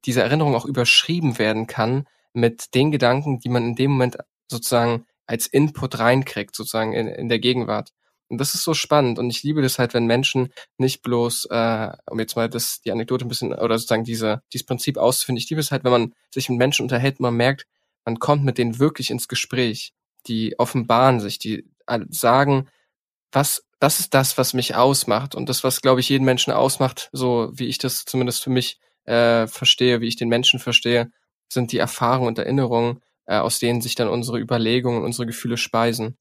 diese Erinnerung auch überschrieben werden kann mit den Gedanken, die man in dem Moment sozusagen als Input reinkriegt, sozusagen in, in der Gegenwart. Und das ist so spannend und ich liebe das halt, wenn Menschen nicht bloß, äh, um jetzt mal das, die Anekdote ein bisschen, oder sozusagen diese, dieses Prinzip auszufinden, ich liebe es halt, wenn man sich mit Menschen unterhält, man merkt, man kommt mit denen wirklich ins Gespräch. Die offenbaren sich, die sagen, was, das ist das, was mich ausmacht und das, was, glaube ich, jeden Menschen ausmacht, so wie ich das zumindest für mich äh, verstehe, wie ich den Menschen verstehe, sind die Erfahrungen und Erinnerungen, äh, aus denen sich dann unsere Überlegungen und unsere Gefühle speisen.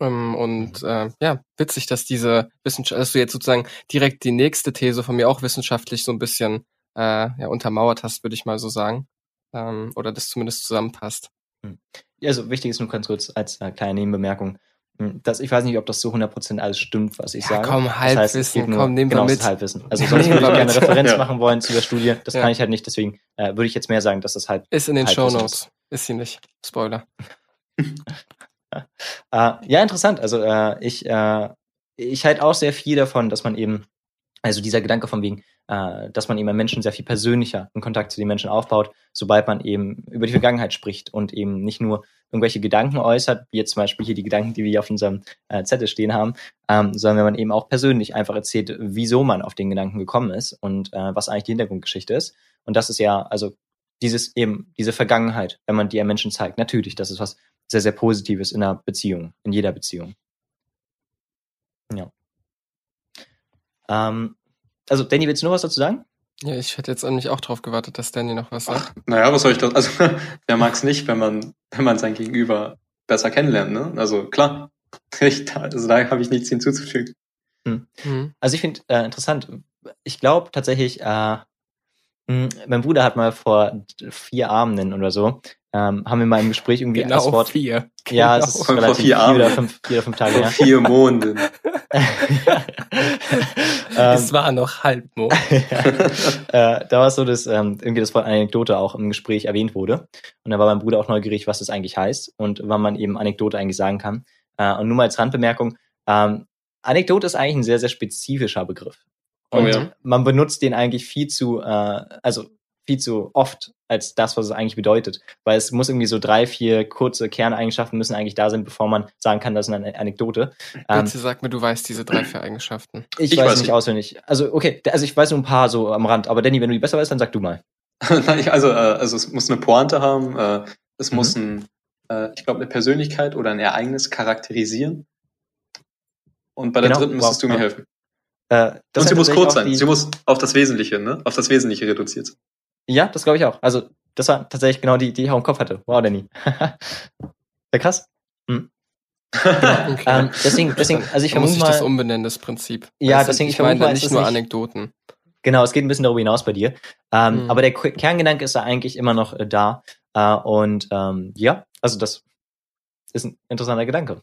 Ähm, und äh, ja, witzig, dass diese Wissenschaft, dass du jetzt sozusagen direkt die nächste These von mir auch wissenschaftlich so ein bisschen äh, ja, untermauert hast, würde ich mal so sagen. Ähm, oder das zumindest zusammenpasst. Hm. Also wichtig ist nur ganz kurz als äh, kleine Nebenbemerkung, hm, das, ich weiß nicht, ob das zu 100% alles stimmt, was ich ja, sage. Komm, Halbwissen, das heißt, nur, komm, nehmen genau, wir mit. Halbwissen. Also sonst würde ich gerne eine Referenz Ja. machen wollen zu der Studie. Das Ja. kann ich halt nicht, deswegen äh, würde ich jetzt mehr sagen, dass das halt. Ist in den Halbwissen Show Notes. Ist sie nicht. Spoiler. Äh, ja, interessant. Also äh, ich, äh, ich halte auch sehr viel davon, dass man eben, also dieser Gedanke von wegen, äh, dass man eben Menschen sehr viel persönlicher in Kontakt zu den Menschen aufbaut, sobald man eben über die Vergangenheit spricht und eben nicht nur irgendwelche Gedanken äußert, wie jetzt zum Beispiel hier die Gedanken, die wir hier auf unserem äh, Zettel stehen haben, ähm, sondern wenn man eben auch persönlich einfach erzählt, wieso man auf den Gedanken gekommen ist und äh, was eigentlich die Hintergrundgeschichte ist. Und das ist ja, also dieses eben, diese Vergangenheit, wenn man die einem Menschen zeigt, natürlich, das ist was sehr, sehr Positives in einer Beziehung, in jeder Beziehung. Ja. Ähm, also, Danny, willst du noch was dazu sagen? Ja, ich hätte jetzt an mich auch drauf gewartet, dass Danny noch was sagt. Ach, naja, was soll ich da, also, wer mag's nicht, wenn man, wenn man sein Gegenüber besser kennenlernt, ne? Also, klar. Ich, also, da habe ich nichts hinzuzufügen. Mhm. Also ich finde äh, interessant, ich glaube tatsächlich, äh, mein Bruder hat mal vor vier Abenden oder so, ähm, haben wir mal im Gespräch irgendwie das Genau Wort. vier. Ja, Genau. es ist Vor relativ vier vier, oder Abenden. fünf, vier oder fünf Tage Vor her. vier Monden. Es ähm, war noch Halbmond. äh, da war es so, dass ähm, irgendwie das Wort Anekdote auch im Gespräch erwähnt wurde. Und da war mein Bruder auch neugierig, was das eigentlich heißt und wann man eben Anekdote eigentlich sagen kann. Äh, und nur mal als Randbemerkung, ähm, Anekdote ist eigentlich ein sehr, sehr spezifischer Begriff. Oh Und ja. man benutzt den eigentlich viel zu, äh, also viel zu oft als das, was es eigentlich bedeutet. Weil es muss irgendwie so drei, vier kurze Kerneigenschaften müssen eigentlich da sein, bevor man sagen kann, das ist eine Anekdote. Ähm, Bitte sag mir, du weißt diese drei, vier Eigenschaften. ich, Ich weiß weiß nicht auswendig. Also okay, also ich weiß nur ein paar so am Rand. Aber Danny, wenn du die besser weißt, dann sag du mal. Nein, also, äh, also es muss eine Pointe haben, äh, es Mhm. muss ein, äh, ich glaube, eine Persönlichkeit oder ein Ereignis charakterisieren. Und bei der Genau, dritten müsstest wow, du mir ja. helfen. Äh, das Und sie muss kurz sein. Sie muss auf das Wesentliche, ne? Auf das Wesentliche reduziert sein. Ja, das glaube ich auch. Also das war tatsächlich genau die, die ich auch im Kopf hatte. Wow, Danny. Sehr krass. Okay. Ähm, deswegen, deswegen, also ich da muss vermute ich das mal, umbenennen, das Prinzip. Ja, es- deswegen, ich ich meine vermute mal, da es nicht nur nicht- Anekdoten. genau, es geht ein bisschen darüber hinaus bei dir. Ähm, Mhm. Aber der Kerngedanke ist da eigentlich immer noch äh, da. Äh, und ähm, ja, also das ist ein interessanter Gedanke.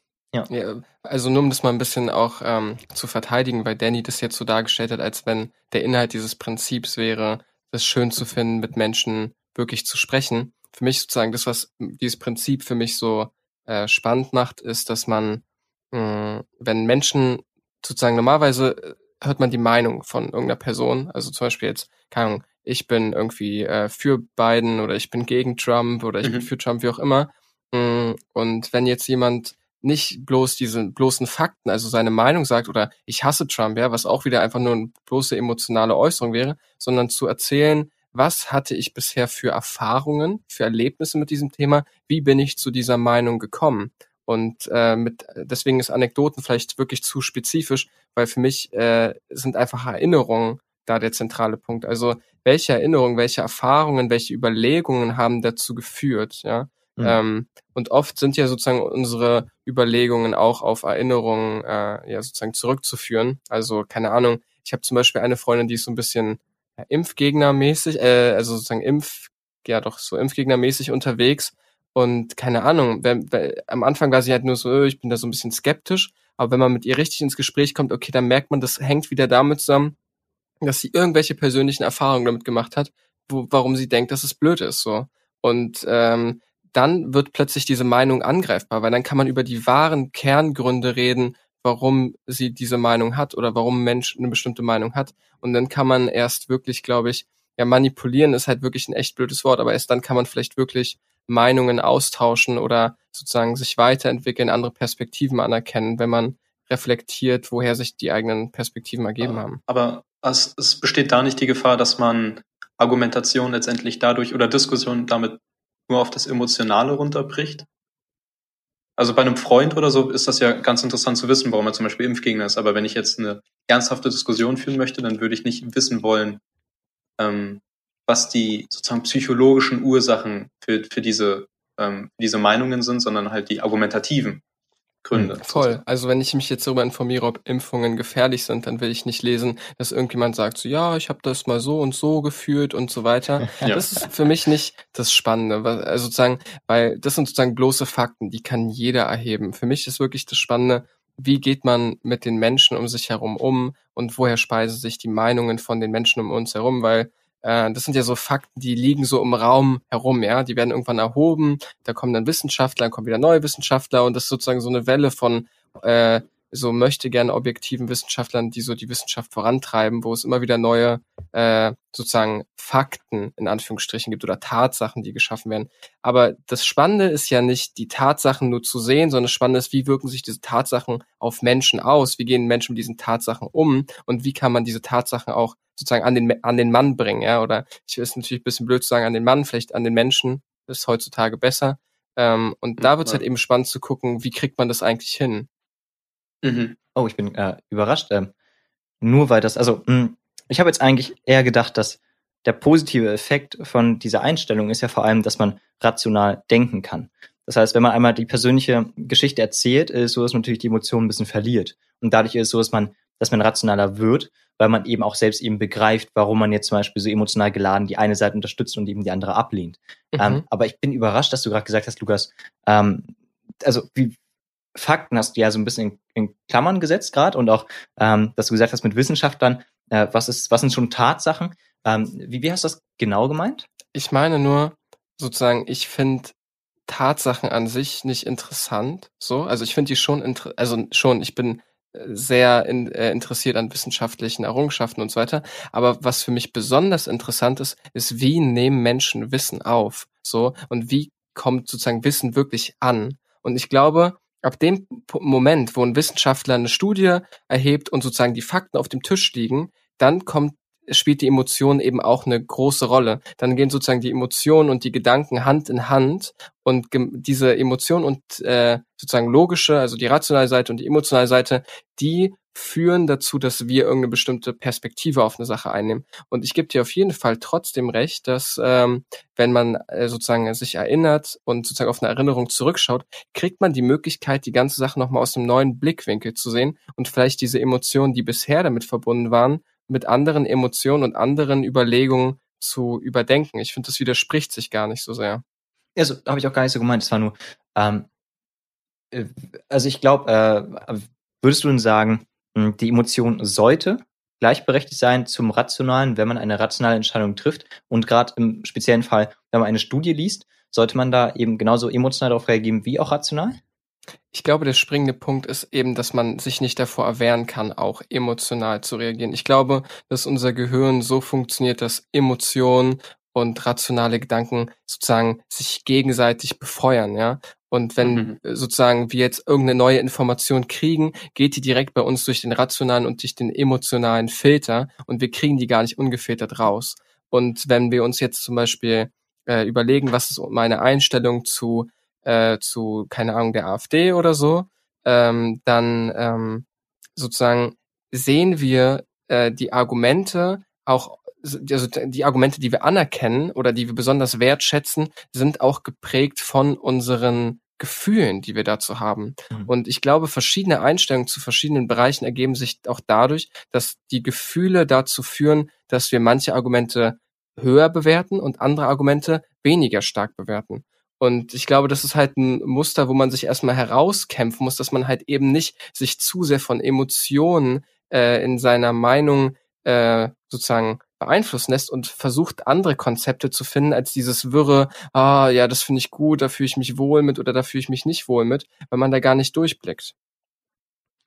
Ja, also nur um das mal ein bisschen auch ähm, zu verteidigen, weil Danny das jetzt so dargestellt hat, als wenn der Inhalt dieses Prinzips wäre, es schön zu finden, mit Menschen wirklich zu sprechen. Für mich sozusagen das, was dieses Prinzip für mich so äh, spannend macht, ist, dass man, mh, wenn Menschen sozusagen normalerweise äh, hört man die Meinung von irgendeiner Person, also zum Beispiel jetzt, keine Ahnung, ich bin irgendwie äh, für Biden oder ich bin gegen Trump oder ich bin Mhm. für Trump, wie auch immer. Mm, Und wenn jetzt jemand nicht bloß diese bloßen Fakten, also seine Meinung sagt oder ich hasse Trump, ja, was auch wieder einfach nur eine bloße emotionale Äußerung wäre, sondern zu erzählen, was hatte ich bisher für Erfahrungen, für Erlebnisse mit diesem Thema, wie bin ich zu dieser Meinung gekommen? Und äh, mit deswegen ist Anekdoten vielleicht wirklich zu spezifisch, weil für mich äh, sind einfach Erinnerungen da der zentrale Punkt. Also welche Erinnerungen, welche Erfahrungen, welche Überlegungen haben dazu geführt, ja? Mhm. Ähm, und oft sind ja sozusagen unsere Überlegungen auch auf Erinnerungen äh, ja sozusagen zurückzuführen. Also keine Ahnung, ich habe zum Beispiel eine Freundin, die ist so ein bisschen ja, Impfgegnermäßig, äh, also sozusagen ja doch so impfgegnermäßig unterwegs und keine Ahnung, wenn, wenn, am Anfang war sie halt nur so, äh, ich bin da so ein bisschen skeptisch, aber wenn man mit ihr richtig ins Gespräch kommt, okay, dann merkt man, das hängt wieder damit zusammen, dass sie irgendwelche persönlichen Erfahrungen damit gemacht hat, wo, warum sie denkt, dass es blöd ist, so. Und ähm, dann wird plötzlich diese Meinung angreifbar, weil dann kann man über die wahren Kerngründe reden, warum sie diese Meinung hat oder warum ein Mensch eine bestimmte Meinung hat. Und dann kann man erst wirklich, glaube ich, ja, manipulieren ist halt wirklich ein echt blödes Wort, aber erst dann kann man vielleicht wirklich Meinungen austauschen oder sozusagen sich weiterentwickeln, andere Perspektiven anerkennen, wenn man reflektiert, woher sich die eigenen Perspektiven ergeben haben. Aber es, es besteht da nicht die Gefahr, dass man Argumentation letztendlich dadurch oder Diskussion damit nur auf das Emotionale runterbricht? Also bei einem Freund oder so ist das ja ganz interessant zu wissen, warum er zum Beispiel Impfgegner ist. Aber wenn ich jetzt eine ernsthafte Diskussion führen möchte, dann würde ich nicht wissen wollen, ähm, was die sozusagen psychologischen Ursachen für, für diese, ähm, diese Meinungen sind, sondern halt die argumentativen. Gründe. Hm, voll. Also wenn ich mich jetzt darüber informiere, ob Impfungen gefährlich sind, dann will ich nicht lesen, dass irgendjemand sagt, so ja, ich habe das mal so und so gefühlt und so weiter. Ja. Das ist für mich nicht das Spannende. Also sozusagen, weil das sind sozusagen bloße Fakten, die kann jeder erheben. Für mich ist wirklich das Spannende, wie geht man mit den Menschen um sich herum um und woher speisen sich die Meinungen von den Menschen um uns herum, weil äh, das sind ja so Fakten, die liegen so im Raum herum, ja. Die werden irgendwann erhoben, da kommen dann Wissenschaftler, dann kommen wieder neue Wissenschaftler und das ist sozusagen so eine Welle von äh, so möchte gerne objektiven Wissenschaftlern, die so die Wissenschaft vorantreiben, wo es immer wieder neue äh, sozusagen Fakten in Anführungsstrichen gibt oder Tatsachen, die geschaffen werden. Aber das Spannende ist ja nicht die Tatsachen nur zu sehen, sondern das Spannende ist, wie wirken sich diese Tatsachen auf Menschen aus? Wie gehen Menschen mit diesen Tatsachen um? Und wie kann man diese Tatsachen auch sozusagen an den, an den Mann bringen, ja, oder ich ist natürlich ein bisschen blöd zu sagen an den Mann, vielleicht an den Menschen, ist heutzutage besser. Ähm, und da wird es halt eben spannend zu gucken, wie kriegt man das eigentlich hin? Mhm. Oh, ich bin äh, überrascht. Ähm, nur weil das, also mh, hm, ich habe jetzt eigentlich eher gedacht, dass der positive Effekt von dieser Einstellung ist ja vor allem, dass man rational denken kann. Das heißt, wenn man einmal die persönliche Geschichte erzählt, ist es so, dass man natürlich die Emotionen ein bisschen verliert. Und dadurch ist es so, dass man dass man rationaler wird, weil man eben auch selbst eben begreift, warum man jetzt zum Beispiel so emotional geladen die eine Seite unterstützt und eben die andere ablehnt. Mhm. Ähm, aber ich bin überrascht, dass du gerade gesagt hast, Lukas, ähm, also wie Fakten hast du ja so ein bisschen in, in Klammern gesetzt gerade und auch, ähm, dass du gesagt hast mit Wissenschaftlern, äh, was ist, was sind schon Tatsachen? Ähm, wie, wie hast du das genau gemeint? Ich meine nur, sozusagen, ich finde Tatsachen an sich nicht interessant. So, also ich finde die schon, also schon, ich bin sehr in, äh, interessiert an wissenschaftlichen Errungenschaften und so weiter. Aber was für mich besonders interessant ist, ist, wie nehmen Menschen Wissen auf? So, und wie kommt sozusagen Wissen wirklich an? Und ich glaube, ab dem Moment, wo ein Wissenschaftler eine Studie erhebt und sozusagen die Fakten auf dem Tisch liegen, dann kommt spielt die Emotion eben auch eine große Rolle. Dann gehen sozusagen die Emotionen und die Gedanken Hand in Hand und diese Emotion und äh, sozusagen logische, also die rationale Seite und die emotionale Seite, die führen dazu, dass wir irgendeine bestimmte Perspektive auf eine Sache einnehmen. Und ich gebe dir auf jeden Fall trotzdem recht, dass ähm, wenn man äh, sozusagen sich erinnert und sozusagen auf eine Erinnerung zurückschaut, kriegt man die Möglichkeit, die ganze Sache nochmal aus einem neuen Blickwinkel zu sehen und vielleicht diese Emotionen, die bisher damit verbunden waren, mit anderen Emotionen und anderen Überlegungen zu überdenken. Ich finde, das widerspricht sich gar nicht so sehr. Also habe ich auch gar nicht so gemeint. Es war nur, ähm, äh, also ich glaube, äh, würdest du denn sagen, die Emotion sollte gleichberechtigt sein zum Rationalen, wenn man eine rationale Entscheidung trifft. Und gerade im speziellen Fall, wenn man eine Studie liest, sollte man da eben genauso emotional darauf reagieren wie auch rational? Ich glaube, der springende Punkt ist eben, dass man sich nicht davor erwehren kann, auch emotional zu reagieren. Ich glaube, dass unser Gehirn so funktioniert, dass Emotionen und rationale Gedanken sozusagen sich gegenseitig befeuern, ja. Und wenn mhm. sozusagen wir jetzt irgendeine neue Information kriegen, geht die direkt bei uns durch den rationalen und durch den emotionalen Filter und wir kriegen die gar nicht ungefiltert raus. Und wenn wir uns jetzt zum Beispiel äh, überlegen, was ist meine Einstellung zu äh, zu, keine Ahnung, der AfD oder so, ähm, dann ähm, sozusagen sehen wir äh, die Argumente auch also die Argumente, die wir anerkennen oder die wir besonders wertschätzen, sind auch geprägt von unseren Gefühlen, die wir dazu haben. Mhm. Und ich glaube, verschiedene Einstellungen zu verschiedenen Bereichen ergeben sich auch dadurch, dass die Gefühle dazu führen, dass wir manche Argumente höher bewerten und andere Argumente weniger stark bewerten. Und ich glaube, das ist halt ein Muster, wo man sich erstmal herauskämpfen muss, dass man halt eben nicht sich zu sehr von Emotionen äh, in seiner Meinung äh, sozusagen beeinflussen lässt und versucht, andere Konzepte zu finden, als dieses wirre, ah, ja, das finde ich gut, da fühle ich mich wohl mit oder da fühle ich mich nicht wohl mit, weil man da gar nicht durchblickt.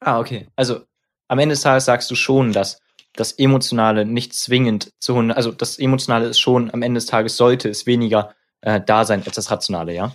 Ah, okay. Also am Ende des Tages sagst du schon, dass das Emotionale nicht zwingend zu 100, also das Emotionale ist schon am Ende des Tages sollte es weniger äh, da sein als das Rationale, ja?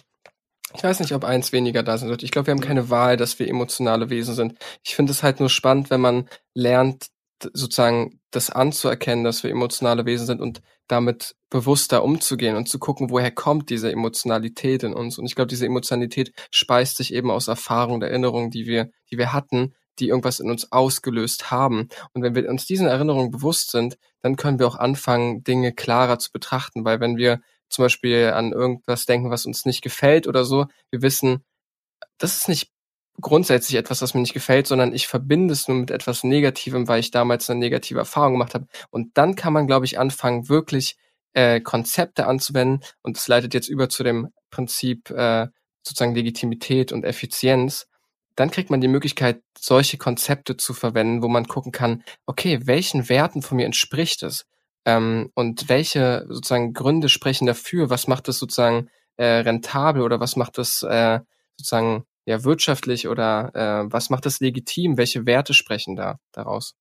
Ich weiß nicht, ob eins weniger da sein sollte. Ich glaube, wir haben keine Wahl, dass wir emotionale Wesen sind. Ich finde es halt nur spannend, wenn man lernt, sozusagen das anzuerkennen, dass wir emotionale Wesen sind und damit bewusster umzugehen und zu gucken, woher kommt diese Emotionalität in uns. Und ich glaube, diese Emotionalität speist sich eben aus Erfahrungen, Erinnerungen, die wir, die wir hatten, die irgendwas in uns ausgelöst haben. Und wenn wir uns diesen Erinnerungen bewusst sind, dann können wir auch anfangen, Dinge klarer zu betrachten, weil wenn wir zum Beispiel an irgendwas denken, was uns nicht gefällt oder so, wir wissen, das ist nicht grundsätzlich etwas, was mir nicht gefällt, sondern ich verbinde es nur mit etwas Negativem, weil ich damals eine negative Erfahrung gemacht habe. Und dann kann man, glaube ich, anfangen, wirklich äh, Konzepte anzuwenden. Und das leitet jetzt über zu dem Prinzip äh, sozusagen Legitimität und Effizienz. Dann kriegt man die Möglichkeit, solche Konzepte zu verwenden, wo man gucken kann, okay, welchen Werten von mir entspricht es? Ähm, und welche sozusagen Gründe sprechen dafür? Was macht es sozusagen äh, rentabel oder was macht es äh, sozusagen ja wirtschaftlich oder äh, was macht es legitim? Welche Werte sprechen da daraus?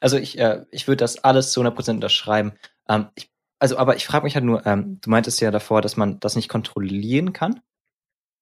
Also ich, äh, ich würde das alles zu 100% unterschreiben. Ähm, ich, also, aber ich frage mich halt nur, ähm, du meintest ja davor, dass man das nicht kontrollieren kann.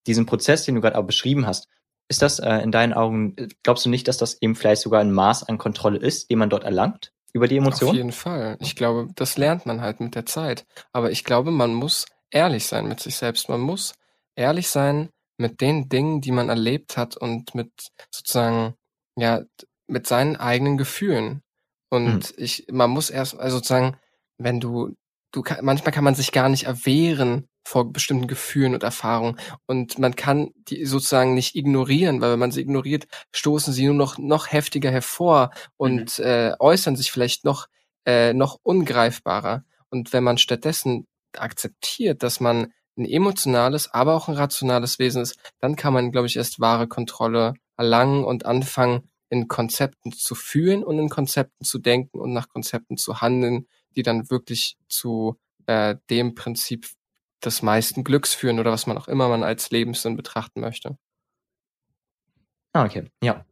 Diesen Prozess, den du gerade auch beschrieben hast, ist das äh, in deinen Augen, äh, glaubst du nicht, dass das eben vielleicht sogar ein Maß an Kontrolle ist, den man dort erlangt? über die Emotionen? Auf jeden Fall. Ich glaube, das lernt man halt mit der Zeit. Aber ich glaube, man muss ehrlich sein mit sich selbst. Man muss ehrlich sein mit den Dingen, die man erlebt hat und mit sozusagen, ja, mit seinen eigenen Gefühlen. Und hm. ich, man muss erst, also sozusagen, wenn du, du kann, manchmal kann man sich gar nicht erwehren vor bestimmten Gefühlen und Erfahrungen. Und man kann die sozusagen nicht ignorieren, weil wenn man sie ignoriert, stoßen sie nur noch, noch heftiger hervor und mhm. äh, äußern sich vielleicht noch, äh, noch ungreifbarer. Und wenn man stattdessen akzeptiert, dass man ein emotionales, aber auch ein rationales Wesen ist, dann kann man, glaube ich, erst wahre Kontrolle erlangen und anfangen, in Konzepten zu fühlen und in Konzepten zu denken und nach Konzepten zu handeln, die dann wirklich zu äh, dem Prinzip des meisten Glücks führen oder was man auch immer man als Lebenssinn betrachten möchte. Ah, okay, ja.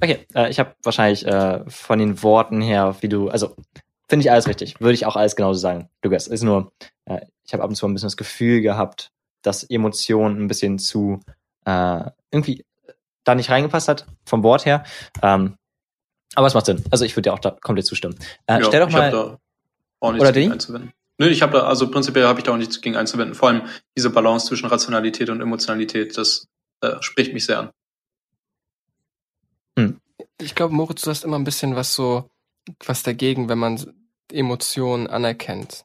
Okay, äh, ich habe wahrscheinlich äh, von den Worten her, wie du, also finde ich alles richtig, würde ich auch alles genauso sagen, Lukas. Ist nur, äh, ich habe ab und zu ein bisschen das Gefühl gehabt, dass Emotion ein bisschen zu äh, irgendwie da nicht reingepasst hat vom Wort her. Ähm, aber es macht Sinn. Also ich würde dir auch da komplett zustimmen. Äh, ja, stell doch mal. Da auch nichts oder gegen einzuwenden. Nö, ich habe da, also prinzipiell habe ich da auch nichts gegen einzuwenden. Vor allem diese Balance zwischen Rationalität und Emotionalität, das äh, spricht mich sehr an. Hm. Ich glaube, Moritz, du hast immer ein bisschen was so, was dagegen, wenn man Emotionen anerkennt.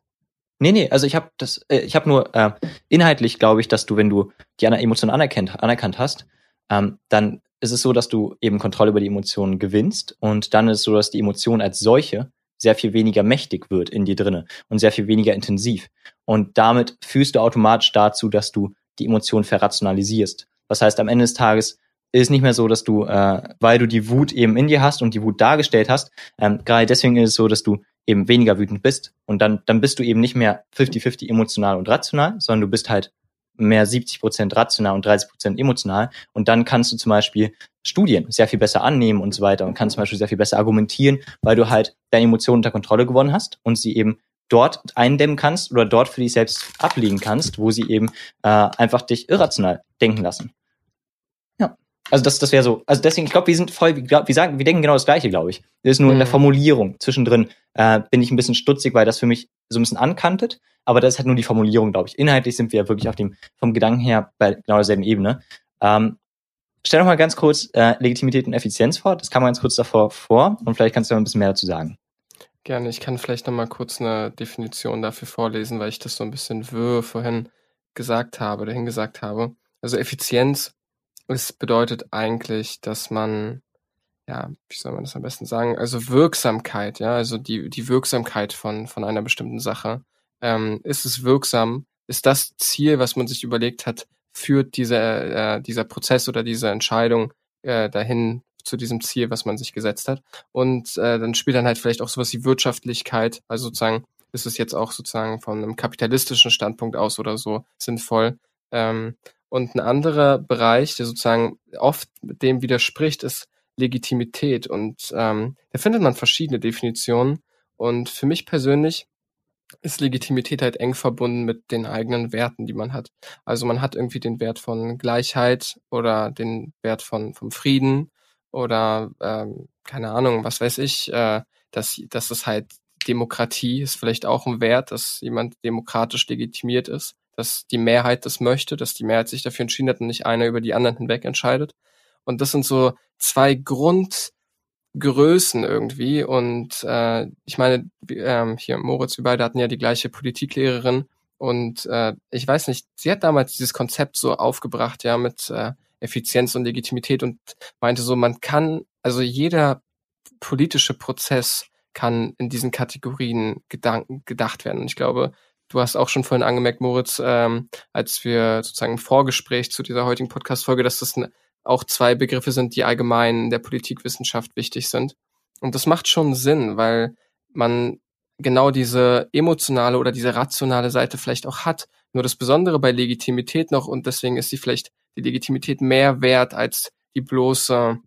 Nee, nee, also ich habe das, äh, ich habe nur äh, inhaltlich glaube ich, dass du, wenn du die Emotionen anerkennt, anerkannt hast, ähm, dann ist es so, dass du eben Kontrolle über die Emotionen gewinnst und dann ist es so, dass die Emotion als solche sehr viel weniger mächtig wird in dir drinne und sehr viel weniger intensiv. Und damit führst du automatisch dazu, dass du die Emotion verrationalisierst. Das heißt, am Ende des Tages ist nicht mehr so, dass du, äh, weil du die Wut eben in dir hast und die Wut dargestellt hast, ähm, gerade deswegen ist es so, dass du eben weniger wütend bist. Und dann, dann bist du eben nicht mehr 50-50 emotional und rational, sondern du bist halt mehr 70 Prozent rational und 30 Prozent emotional. Und dann kannst du zum Beispiel Studien sehr viel besser annehmen und so weiter und kannst zum Beispiel sehr viel besser argumentieren, weil du halt deine Emotionen unter Kontrolle gewonnen hast und sie eben dort eindämmen kannst oder dort für dich selbst ablegen kannst, wo sie eben äh, einfach dich irrational denken lassen. Also das, das wäre so. Also deswegen, ich glaube, wir sind voll, wir, sagen, wir denken genau das Gleiche, glaube ich. Das ist nur mhm. in der mhm. Formulierung zwischendrin äh, bin ich ein bisschen stutzig, weil das für mich so ein bisschen ankantet. Aber das ist halt nur die Formulierung, glaube ich. Inhaltlich sind wir ja wirklich auf dem vom Gedanken her bei genau derselben Ebene. Ähm, stell doch mal ganz kurz äh, Legitimität und Effizienz vor. Das kam ganz kurz davor vor und vielleicht kannst du noch ein bisschen mehr dazu sagen. Gerne. Ich kann vielleicht noch mal kurz eine Definition dafür vorlesen, weil ich das so ein bisschen wirr vorhin gesagt habe, dahin gesagt habe. Also Effizienz es bedeutet eigentlich, dass man ja, wie soll man das am besten sagen? Also Wirksamkeit, ja, also die, die Wirksamkeit von, von einer bestimmten Sache. Ähm, ist es wirksam? Ist das Ziel, was man sich überlegt hat, führt dieser, äh, dieser Prozess oder diese Entscheidung äh, dahin zu diesem Ziel, was man sich gesetzt hat? Und äh, dann spielt dann halt vielleicht auch sowas wie Wirtschaftlichkeit, also sozusagen, ist es jetzt auch sozusagen von einem kapitalistischen Standpunkt aus oder so sinnvoll. Ähm, und ein anderer Bereich, der sozusagen oft dem widerspricht, ist Legitimität. Und ähm, da findet man verschiedene Definitionen. Und für mich persönlich ist Legitimität halt eng verbunden mit den eigenen Werten, die man hat. Also man hat irgendwie den Wert von Gleichheit oder den Wert von vom Frieden oder ähm, keine Ahnung, was weiß ich, äh, dass, dass es halt Demokratie ist vielleicht auch ein Wert, dass jemand demokratisch legitimiert ist, dass die Mehrheit das möchte, dass die Mehrheit sich dafür entschieden hat und nicht einer über die anderen hinweg entscheidet. Und das sind so zwei Grundgrößen irgendwie. Und äh, ich meine, ähm, hier Moritz, wir beide hatten ja die gleiche Politiklehrerin. Und äh, ich weiß nicht, sie hat damals dieses Konzept so aufgebracht, ja, mit äh, Effizienz und Legitimität und meinte so, man kann, also jeder politische Prozess kann in diesen Kategorien gedanken, gedacht werden. Und ich glaube, du hast auch schon vorhin angemerkt, Moritz, ähm, als wir sozusagen im Vorgespräch zu dieser heutigen Podcast-Folge, dass das auch zwei Begriffe sind, die allgemein in der Politikwissenschaft wichtig sind. Und das macht schon Sinn, weil man genau diese emotionale oder diese rationale Seite vielleicht auch hat. Nur das Besondere bei Legitimität noch, und deswegen ist sie vielleicht die Legitimität mehr wert als die bloße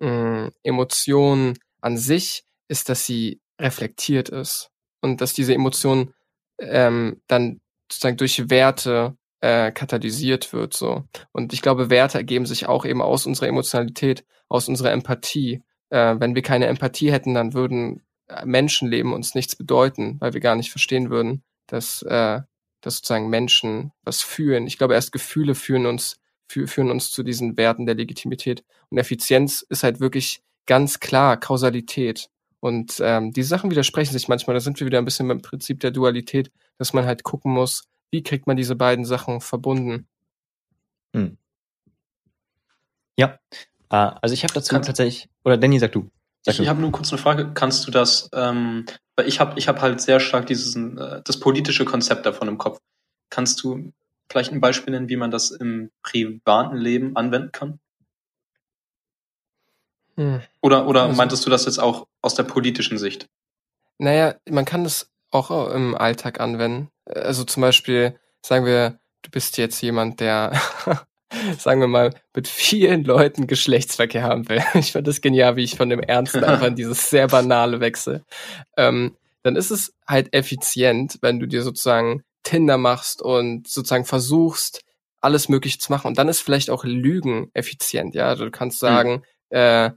äh, Emotion an sich, ist, dass sie reflektiert ist und dass diese Emotion ähm, dann sozusagen durch Werte äh, katalysiert wird. so. Und ich glaube, Werte ergeben sich auch eben aus unserer Emotionalität, aus unserer Empathie. Äh, wenn wir keine Empathie hätten, dann würden äh, Menschenleben uns nichts bedeuten, weil wir gar nicht verstehen würden, dass, äh, dass sozusagen Menschen was fühlen. Ich glaube, erst Gefühle führen uns, fü führen uns zu diesen Werten der Legitimität. Und Effizienz ist halt wirklich ganz klar Kausalität. Und ähm, die Sachen widersprechen sich manchmal. Da sind wir wieder ein bisschen beim Prinzip der Dualität, dass man halt gucken muss, wie kriegt man diese beiden Sachen verbunden? Hm. Ja, äh, also ich habe dazu Kannst tatsächlich, oder Danny, sag du. Sag ich, ich habe nur kurz eine Frage. Kannst du das, ähm, weil ich habe ich hab halt sehr stark dieses, äh, das politische Konzept davon im Kopf. Kannst du vielleicht ein Beispiel nennen, wie man das im privaten Leben anwenden kann? Hm. Oder, oder also, meintest du das jetzt auch aus der politischen Sicht? Naja, man kann das auch im Alltag anwenden. Also zum Beispiel, sagen wir, du bist jetzt jemand, der, sagen wir mal, mit vielen Leuten Geschlechtsverkehr haben will. Ich fand das genial, wie ich von dem Ernsten einfach in dieses sehr banale wechsel. Ähm, dann ist es halt effizient, wenn du dir sozusagen Tinder machst und sozusagen versuchst, alles möglich zu machen. Und dann ist vielleicht auch Lügen effizient, ja. Du kannst hm. sagen, mhm. äh,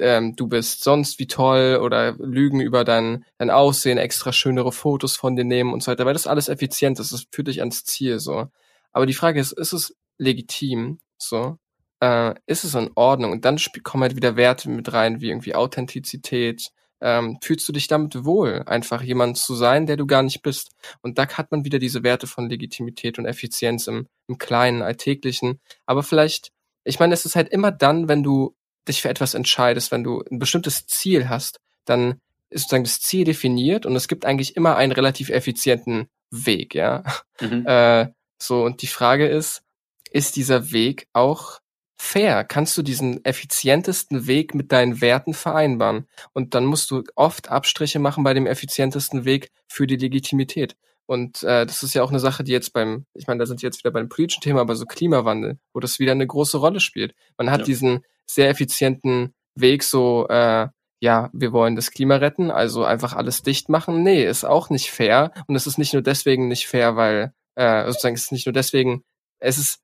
ähm, du bist sonst wie toll oder Lügen über dein, dein Aussehen, extra schönere Fotos von dir nehmen und so weiter, weil das alles effizient ist, das führt dich ans Ziel, so. Aber die Frage ist, ist es legitim, so? Äh, ist es in Ordnung? Und dann kommen halt wieder Werte mit rein, wie irgendwie Authentizität, ähm, fühlst du dich damit wohl, einfach jemand zu sein, der du gar nicht bist. Und da hat man wieder diese Werte von Legitimität und Effizienz im, im kleinen, alltäglichen. Aber vielleicht, ich meine, es ist halt immer dann, wenn du dich für etwas entscheidest, wenn du ein bestimmtes Ziel hast, dann ist sozusagen das Ziel definiert und es gibt eigentlich immer einen relativ effizienten Weg, ja. Mhm. Äh, so, und die Frage ist, ist dieser Weg auch fair? Kannst du diesen effizientesten Weg mit deinen Werten vereinbaren? Und dann musst du oft Abstriche machen bei dem effizientesten Weg für die Legitimität. Und äh, das ist ja auch eine Sache, die jetzt beim, ich meine, da sind wir jetzt wieder beim politischen Thema, aber so Klimawandel, wo das wieder eine große Rolle spielt. Man hat ja. diesen sehr effizienten Weg, so, äh, ja, wir wollen das Klima retten, also einfach alles dicht machen. Nee, ist auch nicht fair. Und es ist nicht nur deswegen nicht fair, weil, äh, sozusagen, es ist nicht nur deswegen, es ist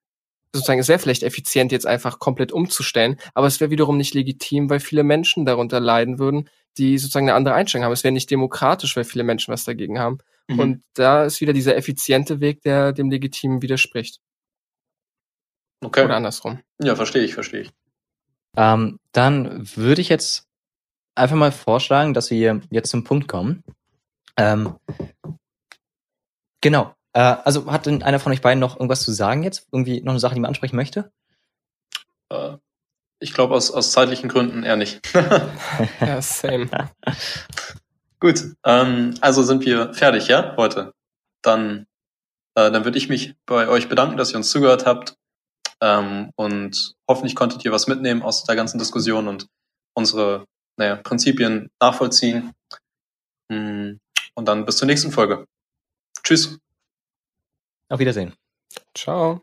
sozusagen sehr vielleicht effizient, jetzt einfach komplett umzustellen, aber es wäre wiederum nicht legitim, weil viele Menschen darunter leiden würden, die sozusagen eine andere Einstellung haben. Es wäre nicht demokratisch, weil viele Menschen was dagegen haben. Mhm. Und da ist wieder dieser effiziente Weg, der dem Legitimen widerspricht. Okay. Oder andersrum. Ja, verstehe ich, verstehe ich. Ähm, dann würde ich jetzt einfach mal vorschlagen, dass wir jetzt zum Punkt kommen. Ähm, genau. Äh, also hat denn einer von euch beiden noch irgendwas zu sagen jetzt? Irgendwie noch eine Sache, die man ansprechen möchte? Äh, Ich glaube, aus, aus zeitlichen Gründen eher nicht. Ja, same. Gut, ähm, also sind wir fertig, ja, heute. Dann, äh, dann würde ich mich bei euch bedanken, dass ihr uns zugehört habt. Ähm, und hoffentlich konntet ihr was mitnehmen aus der ganzen Diskussion und unsere naja, Prinzipien nachvollziehen. Mm, Und dann bis zur nächsten Folge. Tschüss. Auf Wiedersehen. Ciao.